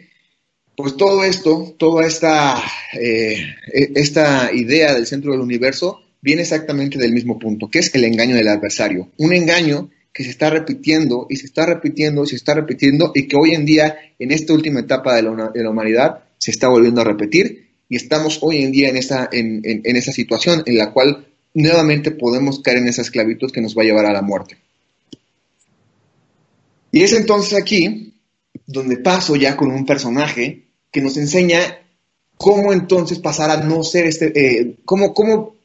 pues todo esto, toda esta, eh, e, esta idea del centro del universo viene exactamente del mismo punto, que es el engaño del adversario. Un engaño que se está repitiendo y se está repitiendo y se está repitiendo y que hoy en día, en esta última etapa de la, humanidad, se está volviendo a repetir y estamos hoy en día en esa, en, en esa situación en la cual nuevamente podemos caer en esa esclavitud que nos va a llevar a la muerte. Y es entonces aquí donde paso ya con un personaje que nos enseña cómo entonces pasar a no ser este, eh, cómo, cómo,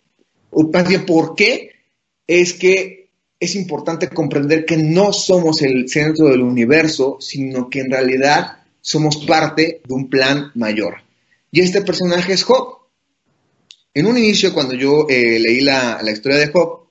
o más bien por qué es que es importante comprender que no somos el centro del universo, sino que en realidad somos parte de un plan mayor. Y este personaje es Job. En un inicio, cuando yo eh, leí la, la, historia de Job,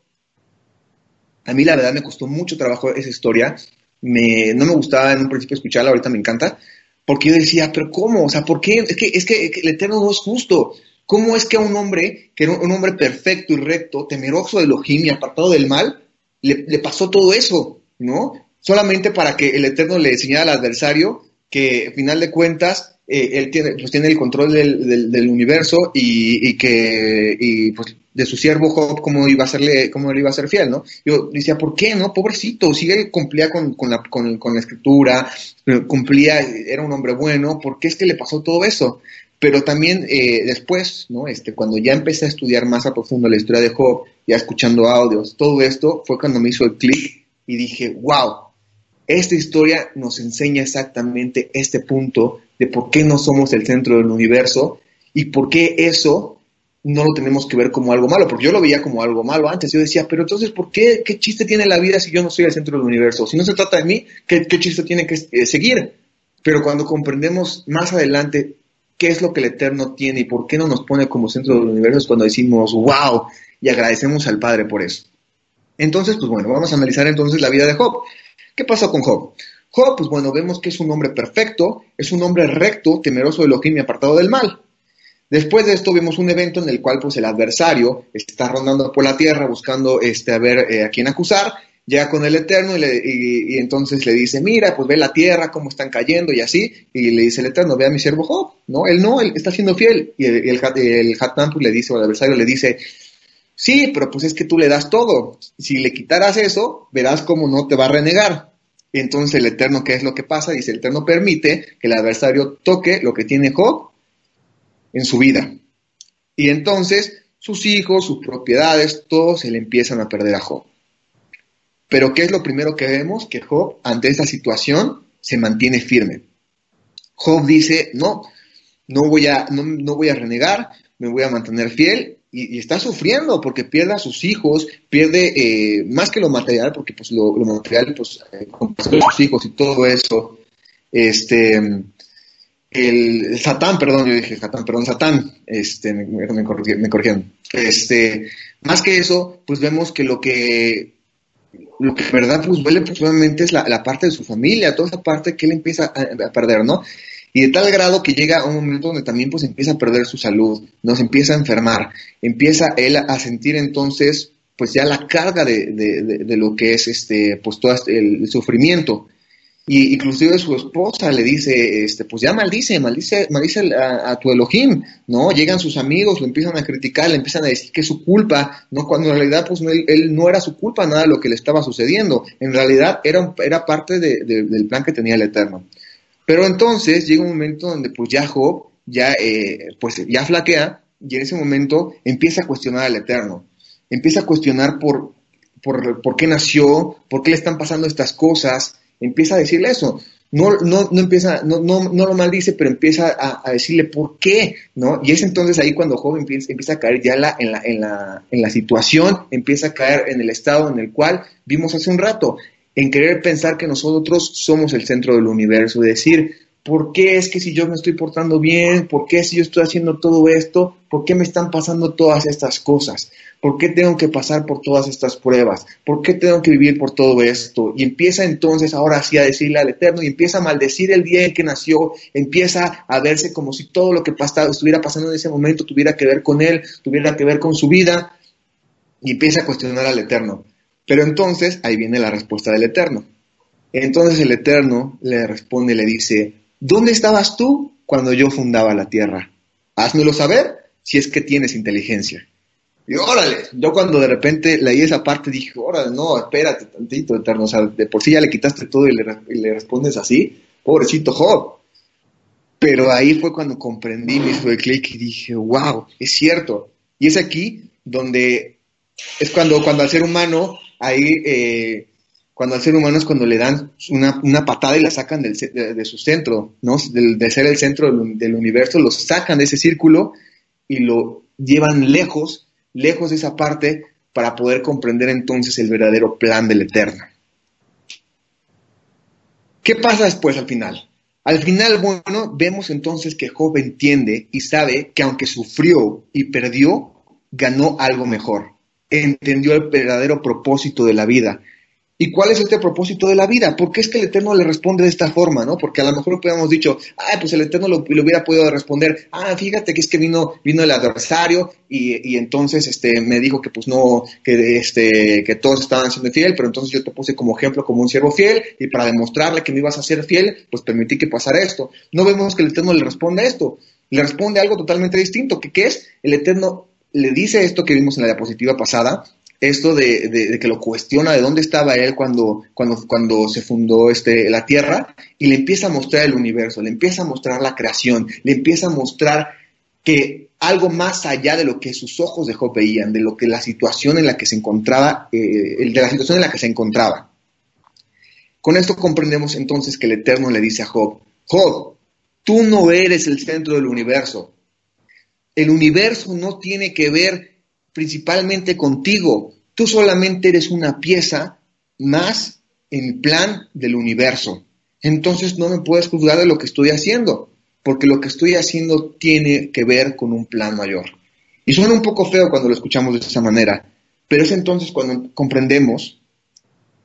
a mí la verdad me costó mucho trabajo esa historia. Me, no me gustaba en un principio escucharla, ahorita me encanta, porque yo decía, pero ¿cómo? O sea, ¿por qué? Es que, es que, el Eterno no es justo. ¿Cómo es que a un hombre, que era un hombre perfecto y recto, temeroso de Elohim y apartado del mal, le, pasó todo eso, ¿no? Solamente para que el Eterno le enseñara al adversario que, al final de cuentas, eh, él tiene, pues, tiene el control del, universo y, que pues, de su siervo Job cómo iba a serle, cómo le iba a ser fiel, ¿no? Yo decía, ¿por qué, no? Pobrecito, si él cumplía con, con, la, con, la escritura, eh, cumplía, era un hombre bueno, ¿por qué es que le pasó todo eso? Pero también eh, después, ¿no? Este, cuando ya empecé a estudiar más a profundo la historia de Job, ya escuchando audios, todo esto fue cuando me hizo el clic y dije, wow, esta historia nos enseña exactamente este punto de por qué no somos el centro del universo y por qué eso no lo tenemos que ver como algo malo, porque yo lo veía como algo malo antes. Yo decía, pero entonces, ¿por qué? ¿Qué chiste tiene la vida si yo no soy el centro del universo? Si no se trata de mí, ¿qué, chiste tiene que eh, seguir? Pero cuando comprendemos más adelante qué es lo que el Eterno tiene y por qué no nos pone como centro del universo, es cuando decimos, wow, y agradecemos al Padre por eso. Entonces, pues bueno, vamos a analizar entonces la vida de Job. ¿Qué pasó con Job? Job, pues bueno, vemos que es un hombre perfecto, es un hombre recto, temeroso de Elohim y apartado del mal. Después de esto vemos un evento en el cual pues el adversario está rondando por la tierra buscando este, a ver eh, a quién acusar, llega con el Eterno y, entonces le dice, mira, pues ve la tierra, cómo están cayendo y así, y le dice el Eterno, ve a mi siervo Job, ¿no? Él no, él está siendo fiel, y el, el, pues, le dice, o el adversario le dice, sí, pero pues es que tú le das todo, si le quitaras eso, verás cómo no te va a renegar. Y entonces el Eterno, ¿qué es lo que pasa? Dice, el Eterno permite que el adversario toque lo que tiene Job en su vida. Y entonces sus hijos, sus propiedades, todos se le empiezan a perder a Job. Pero ¿qué es lo primero que vemos? Que Job, ante esta situación, se mantiene firme. Job dice, no, no voy a, no, voy a renegar, me voy a mantener fiel y, está sufriendo porque pierde a sus hijos, pierde eh, más que lo material, porque pues lo, material, pues, eh, sus hijos y todo eso, este, el Satán, perdón, yo dije Satán, perdón, Satán, este, me, me, corrigieron. Este, más que eso, pues vemos que lo que, lo que verdad pues duele pues es la, parte de su familia, toda esa parte que él empieza a, perder, ¿no? Y de tal grado que llega a un momento donde también pues empieza a perder su salud, nos empieza a enfermar, empieza él a sentir entonces pues ya la carga de, de, de, lo que es este, pues todo este, el sufrimiento. Y inclusive su esposa le dice, este, pues ya maldice, maldice, maldice a, tu Elohim, ¿no? Llegan sus amigos, lo empiezan a criticar, le empiezan a decir que es su culpa, ¿no? Cuando en realidad, pues él, no era su culpa nada de lo que le estaba sucediendo. En realidad era, era parte del plan que tenía el Eterno. Pero entonces llega un momento donde pues ya Job, ya, eh, pues ya flaquea, y en ese momento empieza a cuestionar al Eterno. Empieza a cuestionar por, por, por qué nació, por qué le están pasando estas cosas, empieza a decirle eso. No, no, no empieza, no, no, no lo maldice, pero empieza a, decirle por qué, ¿no? Y es entonces ahí cuando joven empieza, empieza a caer ya la, en, la, en, la, en la situación, empieza a caer en el estado en el cual vimos hace un rato, en querer pensar que nosotros somos el centro del universo, decir, ¿por qué es que si yo me estoy portando bien? ¿Por qué si yo estoy haciendo todo esto? ¿Por qué me están pasando todas estas cosas? ¿Por qué tengo que pasar por todas estas pruebas? ¿Por qué tengo que vivir por todo esto? Y empieza entonces ahora sí a decirle al Eterno y empieza a maldecir el día en que nació, empieza a verse como si todo lo que estuviera pasando en ese momento tuviera que ver con él, tuviera que ver con su vida y empieza a cuestionar al Eterno. Pero entonces ahí viene la respuesta del Eterno. Entonces el Eterno le responde le dice, ¿dónde estabas tú cuando yo fundaba la tierra? Házmelo saber si es que tienes inteligencia. Y órale, yo cuando de repente leí esa parte dije, órale, no, espérate tantito, eterno, o sea, de por sí ya le quitaste todo y le, respondes así, pobrecito Job. Pero ahí fue cuando comprendí, me hizo el clic y dije, wow, es cierto. Y es aquí donde es cuando, cuando al ser humano, ahí, eh, cuando al ser humano es cuando le dan una, patada y la sacan del, de, su centro, ¿no? De, ser el centro del, del universo, lo sacan de ese círculo y lo llevan lejos lejos de esa parte para poder comprender entonces el verdadero plan del Eterno. ¿Qué pasa después al final? Al final, bueno, vemos entonces que Job entiende y sabe que aunque sufrió y perdió, ganó algo mejor. Entendió el verdadero propósito de la vida ¿Y cuál es este propósito de la vida? ¿Por qué es que el Eterno le responde de esta forma, no? Porque a lo mejor hubiéramos dicho, ah, pues el Eterno lo, hubiera podido responder, ah, fíjate que es que vino, vino el adversario y, entonces este, me dijo que pues no, que, este, que todos estaban siendo fiel, pero entonces yo te puse como ejemplo como un siervo fiel y para demostrarle que me ibas a ser fiel, pues permití que pasara esto. No vemos que el Eterno le responde a esto, le responde algo totalmente distinto, que qué es? El Eterno le dice esto que vimos en la diapositiva pasada, esto de, que lo cuestiona de dónde estaba él cuando, cuando, cuando se fundó este, la Tierra y le empieza a mostrar el universo, le empieza a mostrar la creación, le empieza a mostrar que algo más allá de lo que sus ojos de Job veían, de lo que la situación en la que se encontraba, eh, de la situación en la que se encontraba. Con esto comprendemos entonces que el Eterno le dice a Job, Job, tú no eres el centro del universo. El universo no tiene que ver principalmente contigo. Tú solamente eres una pieza más en plan del universo. Entonces no me puedes juzgar de lo que estoy haciendo, porque lo que estoy haciendo tiene que ver con un plan mayor. Y suena un poco feo cuando lo escuchamos de esa manera, pero es entonces cuando comprendemos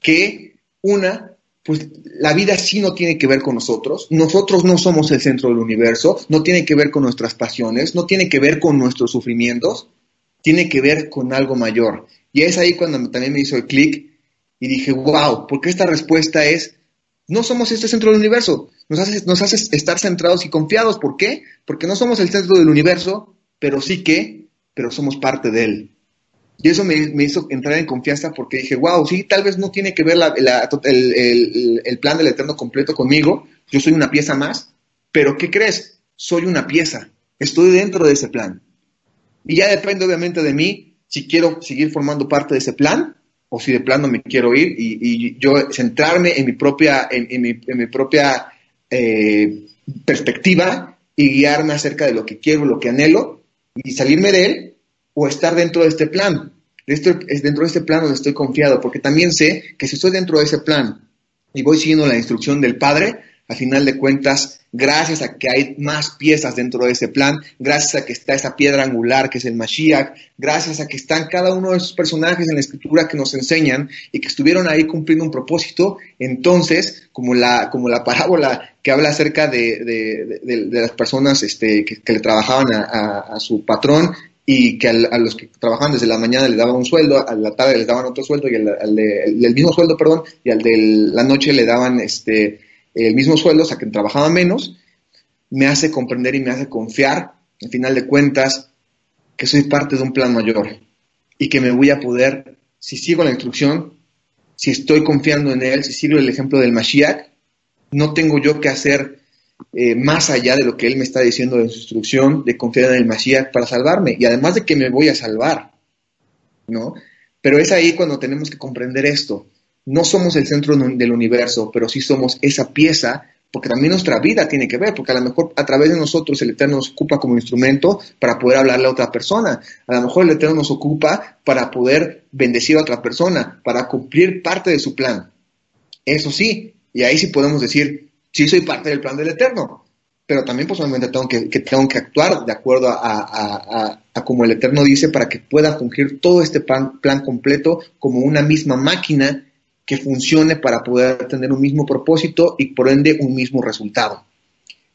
que una, pues la vida sí no tiene que ver con nosotros, nosotros no somos el centro del universo, no tiene que ver con nuestras pasiones, no tiene que ver con nuestros sufrimientos, tiene que ver con algo mayor. Y es ahí cuando también me hizo el clic y dije, wow, porque esta respuesta es, no somos este centro del universo, nos hace, nos hace estar centrados y confiados. ¿Por qué? Porque no somos el centro del universo, pero sí que, pero somos parte de él. Y eso me, hizo entrar en confianza porque dije, wow, sí, tal vez no tiene que ver el, el plan del Eterno completo conmigo, yo soy una pieza más, pero ¿qué crees? Soy una pieza, estoy dentro de ese plan. Y ya depende obviamente de mí si quiero seguir formando parte de ese plan o si de plano me quiero ir y, yo centrarme en mi propia, en, mi, propia eh, perspectiva y guiarme acerca de lo que quiero, lo que anhelo y salirme de él o estar dentro de este plan. Esto es dentro de este plan donde estoy confiado, porque también sé que si estoy dentro de ese plan y voy siguiendo la instrucción del Padre, al final de cuentas gracias a que hay más piezas dentro de ese plan, gracias a que está esa piedra angular que es el Mashiach, gracias a que están cada uno de esos personajes en la escritura que nos enseñan y que estuvieron ahí cumpliendo un propósito, entonces, como la, como la parábola que habla acerca de, las personas este, que, le trabajaban a, su patrón y que a los que trabajaban desde la mañana les daban un sueldo, a la tarde les daban otro sueldo y al, el mismo sueldo, perdón, y al de la noche le daban este el mismo sueldo, o sea, que trabajaba menos, me hace comprender y me hace confiar, al final de cuentas, que soy parte de un plan mayor y que me voy a poder, si sigo la instrucción, si estoy confiando en él, si sigo el ejemplo del Mashiach, no tengo yo que hacer eh, más allá de lo que él me está diciendo en su instrucción, de confiar en el Mashiach para salvarme. Y además de que me voy a salvar, ¿no? Pero es ahí cuando tenemos que comprender esto no somos el centro del universo, pero sí somos esa pieza, porque también nuestra vida tiene que ver, porque a lo mejor a través de nosotros el Eterno nos ocupa como instrumento para poder hablarle a otra persona. A lo mejor el Eterno nos ocupa para poder bendecir a otra persona, para cumplir parte de su plan. Eso sí, y ahí sí podemos decir, sí soy parte del plan del Eterno, pero también posiblemente tengo que, tengo que actuar de acuerdo a, como el Eterno dice para que pueda cumplir todo este plan, plan completo como una misma máquina que funcione para poder tener un mismo propósito y por ende un mismo resultado.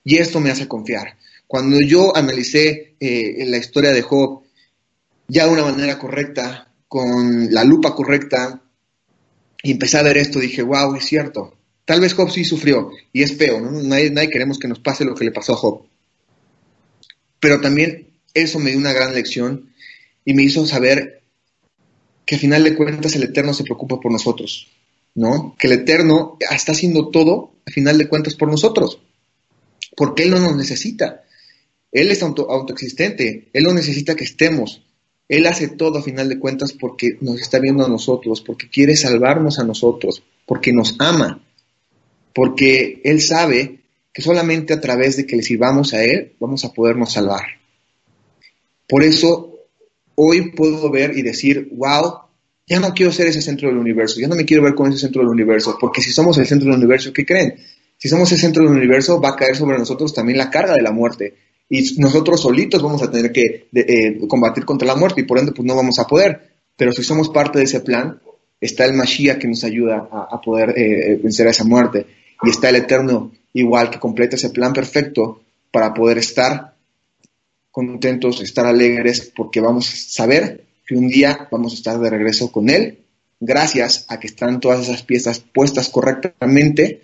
Y esto me hace confiar. Cuando yo analicé eh, la historia de Job ya de una manera correcta, con la lupa correcta, y empecé a ver esto, dije, wow, es cierto. Tal vez Job sí sufrió, y es feo, ¿no? Nadie, nadie queremos que nos pase lo que le pasó a Job. Pero también eso me dio una gran lección y me hizo saber que al final de cuentas el Eterno se preocupa por nosotros. ¿No? Que el Eterno está haciendo todo, a final de cuentas, por nosotros, porque Él no nos necesita. Él es auto, autoexistente, Él no necesita que estemos. Él hace todo a final de cuentas porque nos está viendo a nosotros, porque quiere salvarnos a nosotros, porque nos ama, porque Él sabe que solamente a través de que le sirvamos a Él vamos a podernos salvar. Por eso hoy puedo ver y decir, wow, ya no quiero ser ese centro del universo, ya no me quiero ver con ese centro del universo, porque si somos el centro del universo, ¿qué creen? Si somos el centro del universo, va a caer sobre nosotros también la carga de la muerte. Y nosotros solitos vamos a tener que eh, combatir contra la muerte y por ende pues no vamos a poder. Pero si somos parte de ese plan, está el Mashiach que nos ayuda a, poder eh, vencer a esa muerte. Y está el Eterno igual que completa ese plan perfecto para poder estar contentos, estar alegres, porque vamos a saber que un día vamos a estar de regreso con Él, gracias a que están todas esas piezas puestas correctamente,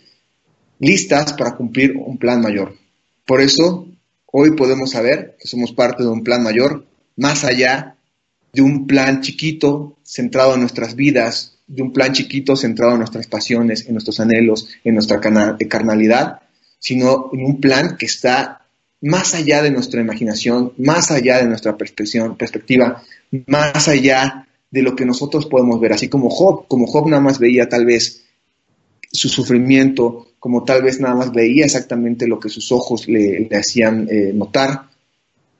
listas para cumplir un plan mayor. Por eso, hoy podemos saber que somos parte de un plan mayor, más allá de un plan chiquito centrado en nuestras vidas, de un plan chiquito centrado en nuestras pasiones, en nuestros anhelos, en nuestra carnalidad, sino en un plan que está más allá de nuestra imaginación, más allá de nuestra perspectiva, más allá de lo que nosotros podemos ver, así como Job, como Job nada más veía tal vez su sufrimiento, como tal vez nada más veía exactamente lo que sus ojos le, hacían eh, notar.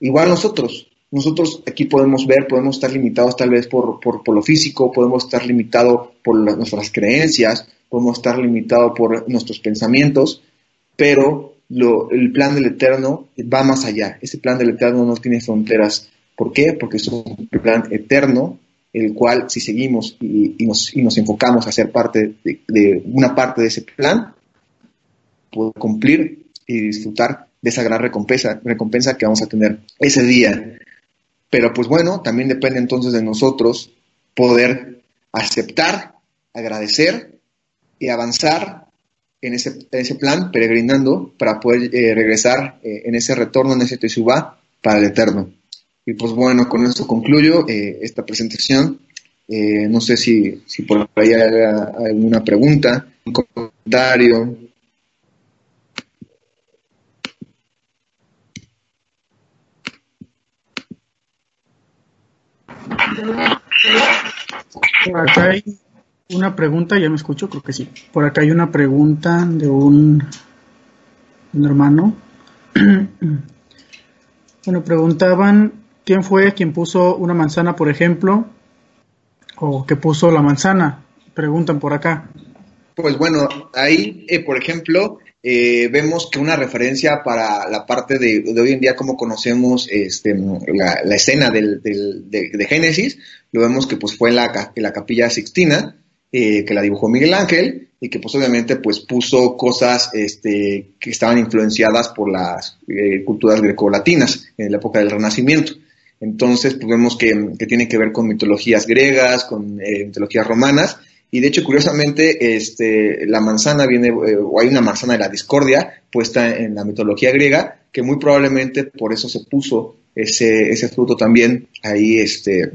Igual nosotros, nosotros aquí podemos ver, podemos estar limitados tal vez por, por, lo físico, podemos estar limitados por nuestras creencias, podemos estar limitados por nuestros pensamientos, pero el plan del Eterno va más allá. Ese plan del Eterno no tiene fronteras. ¿Por qué? Porque es un plan eterno, el cual si seguimos y, nos, enfocamos a ser parte de, una parte de ese plan, podemos cumplir y disfrutar de esa gran recompensa, recompensa que vamos a tener ese día. Pero pues bueno, también depende entonces de nosotros poder aceptar, agradecer y avanzar en ese, plan, peregrinando, para poder eh, regresar eh, en ese retorno, en ese Teshuvah, para el eterno. Y pues bueno, con esto concluyo eh, esta presentación. no sé si, si por ahí hay alguna pregunta, un comentario. Acá hay una pregunta, ya me escucho, creo que sí. Por acá hay una pregunta de un, un hermano. bueno, preguntaban quién fue quien puso una manzana, por ejemplo, o que puso la manzana. Preguntan por acá. Pues bueno, ahí, eh, por ejemplo, eh, vemos que una referencia para la parte de, hoy en día, como conocemos este, la, escena del, de, Génesis, lo vemos que pues fue en la, la capilla Sixtina, eh, que la dibujó Miguel Ángel, y que pues obviamente pues puso cosas este, que estaban influenciadas por las eh, culturas grecolatinas en la época del Renacimiento. Entonces, pues vemos que, tiene que ver con mitologías griegas, con mitologías romanas, y de hecho, curiosamente, este, la manzana viene, eh, o hay una manzana de la discordia puesta en la mitología griega, que muy probablemente por eso se puso ese, ese fruto también ahí este,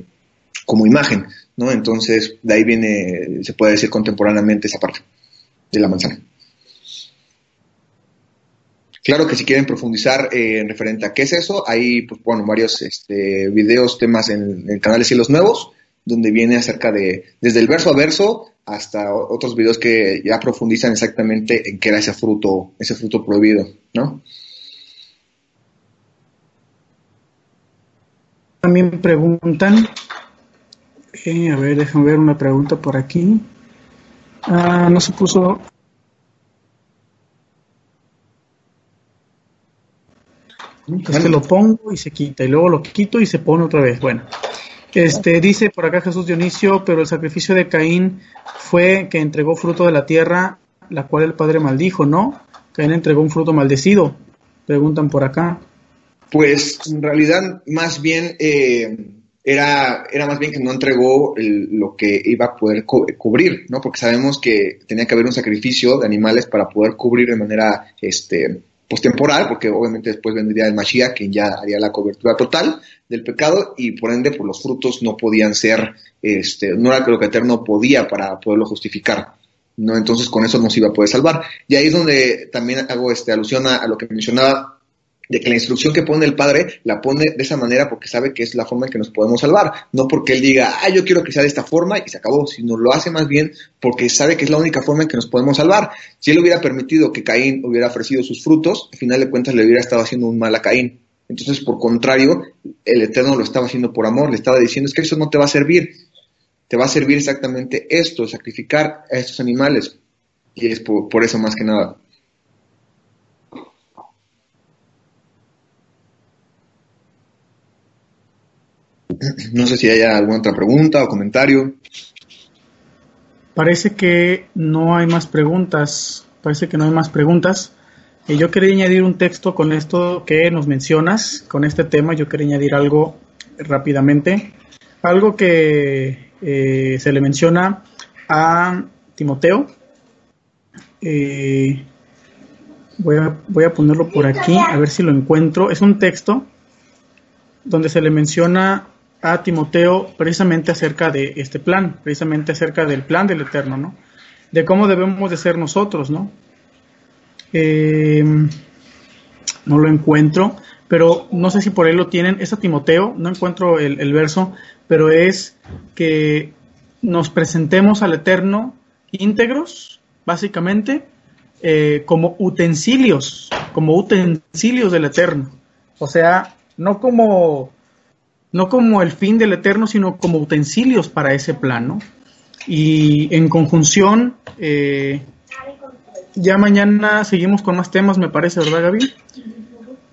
como imagen, ¿no? Entonces, de ahí viene, se puede decir contemporáneamente esa parte de la manzana. Claro que si quieren profundizar eh, en referente a qué es eso, hay, pues, bueno, varios este, videos, temas en el canal de Cielos Nuevos, donde viene acerca de, desde el verso a verso hasta otros videos que ya profundizan exactamente en qué era ese fruto, ese fruto prohibido, ¿no? También preguntan, eh, a ver, déjame ver una pregunta por aquí. Ah, no se puso. Entonces lo pongo y se quita, y luego lo quito y se pone otra vez. Bueno, este, dice por acá Jesús Dionisio, pero el sacrificio de Caín fue que entregó fruto de la tierra, la cual el Padre maldijo, ¿no? Caín entregó un fruto maldecido, preguntan por acá. Pues en realidad más bien eh, era, era más bien que no entregó lo que iba a poder cubrir, ¿no? Porque sabemos que tenía que haber un sacrificio de animales para poder cubrir de manera este, pues temporal, porque obviamente después vendría el Mashiach, que ya haría la cobertura total del pecado, y por ende, pues los frutos no podían ser, este, no era lo que Eterno podía para poderlo justificar. ¿no? Entonces con eso nos iba a poder salvar. Y ahí es donde también hago este, alusión a lo que mencionaba de que la instrucción que pone el padre la pone de esa manera porque sabe que es la forma en que nos podemos salvar, no porque él diga, ah, yo quiero que sea de esta forma y se acabó, sino lo hace más bien porque sabe que es la única forma en que nos podemos salvar. Si él hubiera permitido que Caín hubiera ofrecido sus frutos, al final de cuentas le hubiera estado haciendo un mal a Caín. Entonces, por contrario, el Eterno lo estaba haciendo por amor, le estaba diciendo, es que eso no te va a servir, te va a servir exactamente esto, sacrificar a estos animales. Y es por eso más que nada. No sé si hay alguna otra pregunta o comentario. Parece que no hay más preguntas. Parece que no hay más preguntas. Y yo quería añadir un texto con esto que nos mencionas, con este tema. Yo quería añadir algo rápidamente. Algo que eh, se le menciona a Timoteo. Eh, voy, a, voy a ponerlo por aquí, a ver si lo encuentro. Es un texto donde se le menciona a Timoteo precisamente acerca de este plan, precisamente acerca del plan del Eterno, ¿no? De cómo debemos de ser nosotros, ¿no? Em, no lo encuentro, pero no sé si por ahí lo tienen. Es a Timoteo, no encuentro el, verso, pero es que nos presentemos al Eterno íntegros, básicamente, eh, como utensilios, como utensilios del Eterno. O sea, no como no como el fin del eterno, sino como utensilios para ese plano. Y en conjunción, eh, ya mañana seguimos con más temas, me parece, ¿verdad, Gaby?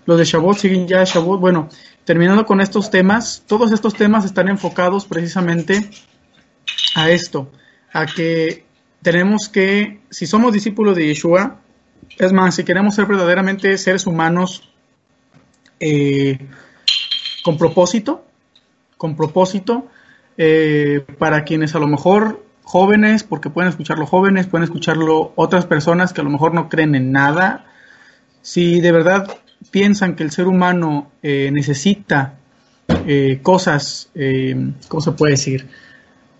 Los de Shavuot siguen ya Shavuot. Bueno, terminando con estos temas, todos estos temas están enfocados precisamente a esto, a que tenemos que, si somos discípulos de Yeshua, es más, si queremos ser verdaderamente seres humanos eh, con propósito, con propósito eh, para quienes a lo mejor jóvenes, porque pueden escucharlo jóvenes, pueden escucharlo otras personas que a lo mejor no creen en nada. Si de verdad piensan que el ser humano eh, necesita eh, cosas, ¿cómo se puede decir?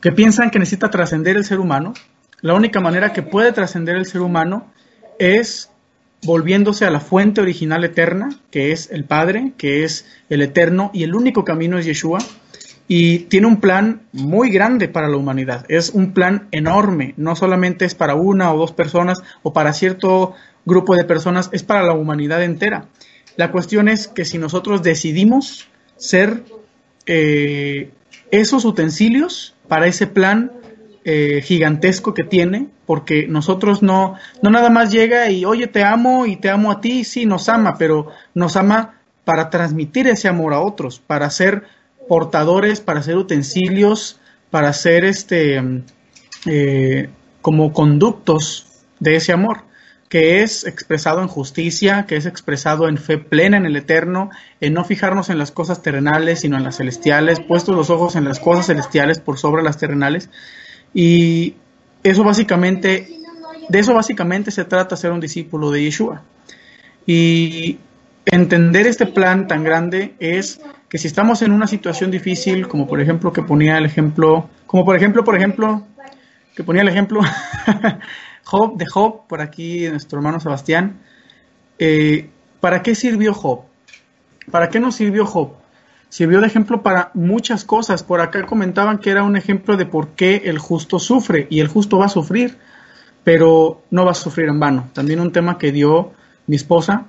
Que piensan que necesita trascender el ser humano, la única manera que puede trascender el ser humano es volviéndose a la fuente original eterna, que es el Padre, que es el eterno, y el único camino es Yeshua, y tiene un plan muy grande para la humanidad. Es un plan enorme, no solamente es para una o dos personas o para cierto grupo de personas, es para la humanidad entera. La cuestión es que si nosotros decidimos ser eh, esos utensilios para ese plan eh, gigantesco que tiene, porque nosotros no, no nada más llega y, oye, te amo y te amo a ti, sí, nos ama, pero nos ama para transmitir ese amor a otros, para ser portadores, para ser utensilios, para ser este, eh, como conductos de ese amor que es expresado en justicia, que es expresado en fe plena en el eterno, en no fijarnos en las cosas terrenales, sino en las celestiales, puestos los ojos en las cosas celestiales por sobre las terrenales. Y eso básicamente, de eso básicamente se trata ser un discípulo de Yeshua. Y entender este plan tan grande es que si estamos en una situación difícil, como por ejemplo que ponía el ejemplo, como por ejemplo, por ejemplo, que ponía el ejemplo Job, de Job, por aquí nuestro hermano Sebastián. Eh, ¿Para qué sirvió Job? ¿Para qué nos sirvió Job? Sirvió de ejemplo para muchas cosas. Por acá comentaban que era un ejemplo de por qué el justo sufre y el justo va a sufrir, pero no va a sufrir en vano. También un tema que dio mi esposa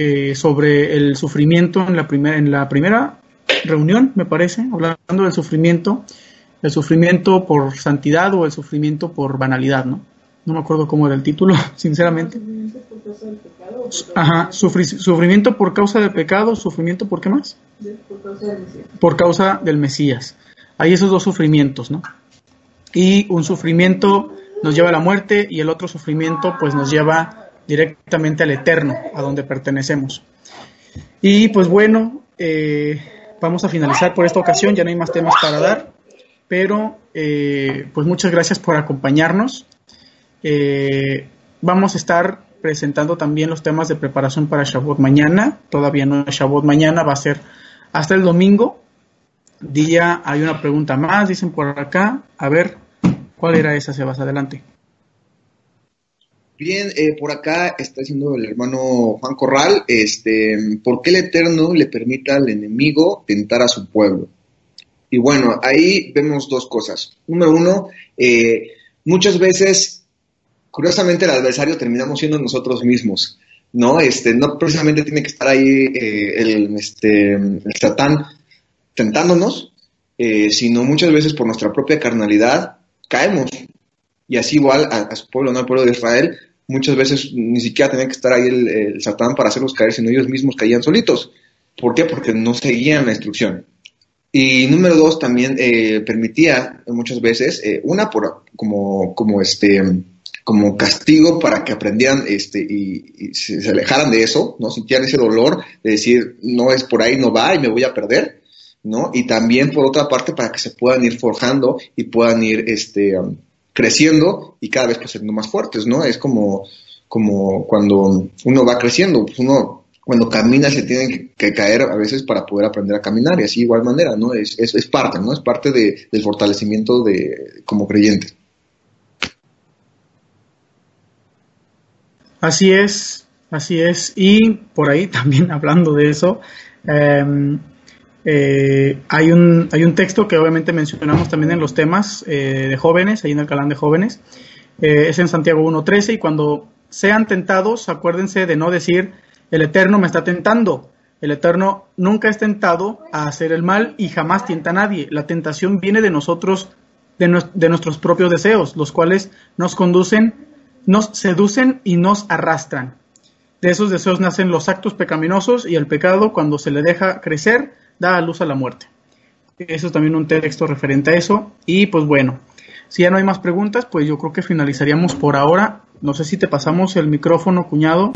eh, sobre el sufrimiento en la, primera, en la primera reunión, me parece, hablando del sufrimiento, el sufrimiento por santidad o el sufrimiento por banalidad, ¿no? no me acuerdo cómo era el título, sinceramente. Ajá, sufrimiento por causa del pecado, sufrimiento por qué más? Por causa del Mesías. Por causa del Mesías. Hay esos dos sufrimientos, ¿no? Y un sufrimiento nos lleva a la muerte y el otro sufrimiento pues nos lleva directamente al eterno, a donde pertenecemos. Y pues bueno, eh, vamos a finalizar por esta ocasión, ya no hay más temas para dar, pero eh, pues muchas gracias por acompañarnos. Eh, vamos a estar presentando también los temas de preparación para Shavuot mañana. Todavía no es Shavuot mañana, va a ser hasta el domingo. Día, hay una pregunta más, dicen por acá. A ver, ¿cuál era esa, Sebas? Adelante. Bien, eh, por acá está diciendo el hermano Juan Corral, este, ¿por qué el Eterno le permita al enemigo tentar a su pueblo? Y bueno, ahí vemos dos cosas. Número uno, eh, muchas veces curiosamente el adversario terminamos siendo nosotros mismos, ¿no? Este, no precisamente tiene que estar ahí eh, el, este, el satán tentándonos, eh, sino muchas veces por nuestra propia carnalidad caemos. Y así igual a, su pueblo, ¿no? Al pueblo de Israel, muchas veces ni siquiera tenía que estar ahí el, satán para hacerlos caer, sino ellos mismos caían solitos. ¿Por qué? Porque no seguían la instrucción. Y número dos, también eh, permitía muchas veces, una por como, como este como castigo para que aprendieran este, y, se, alejaran de eso, ¿no? Sintieran ese dolor de decir, no es por ahí, no va y me voy a perder, ¿no? Y también, por otra parte, para que se puedan ir forjando y puedan ir este, um, creciendo y cada vez pues, siendo más fuertes, ¿no? Es como, como cuando uno va creciendo, pues uno cuando camina se tiene que, caer a veces para poder aprender a caminar y así igual manera, ¿no? Es, es, es parte, ¿no? Es parte de, del fortalecimiento de como creyente. Así es, así es. Y por ahí también hablando de eso, em, eh, hay, un, hay un texto que obviamente mencionamos también en los temas eh, de jóvenes, ahí en el canal de jóvenes. Eh, es en Santiago 1.13 y cuando sean tentados, acuérdense de no decir, el Eterno me está tentando. El Eterno nunca es tentado a hacer el mal y jamás tienta a nadie. La tentación viene de nosotros, de, de nuestros propios deseos, los cuales nos conducen nos seducen y nos arrastran. De esos deseos nacen los actos pecaminosos y el pecado, cuando se le deja crecer, da a luz a la muerte. Eso es también un texto referente a eso. Y pues bueno, si ya no hay más preguntas, pues yo creo que finalizaríamos por ahora. No sé si te pasamos el micrófono, cuñado.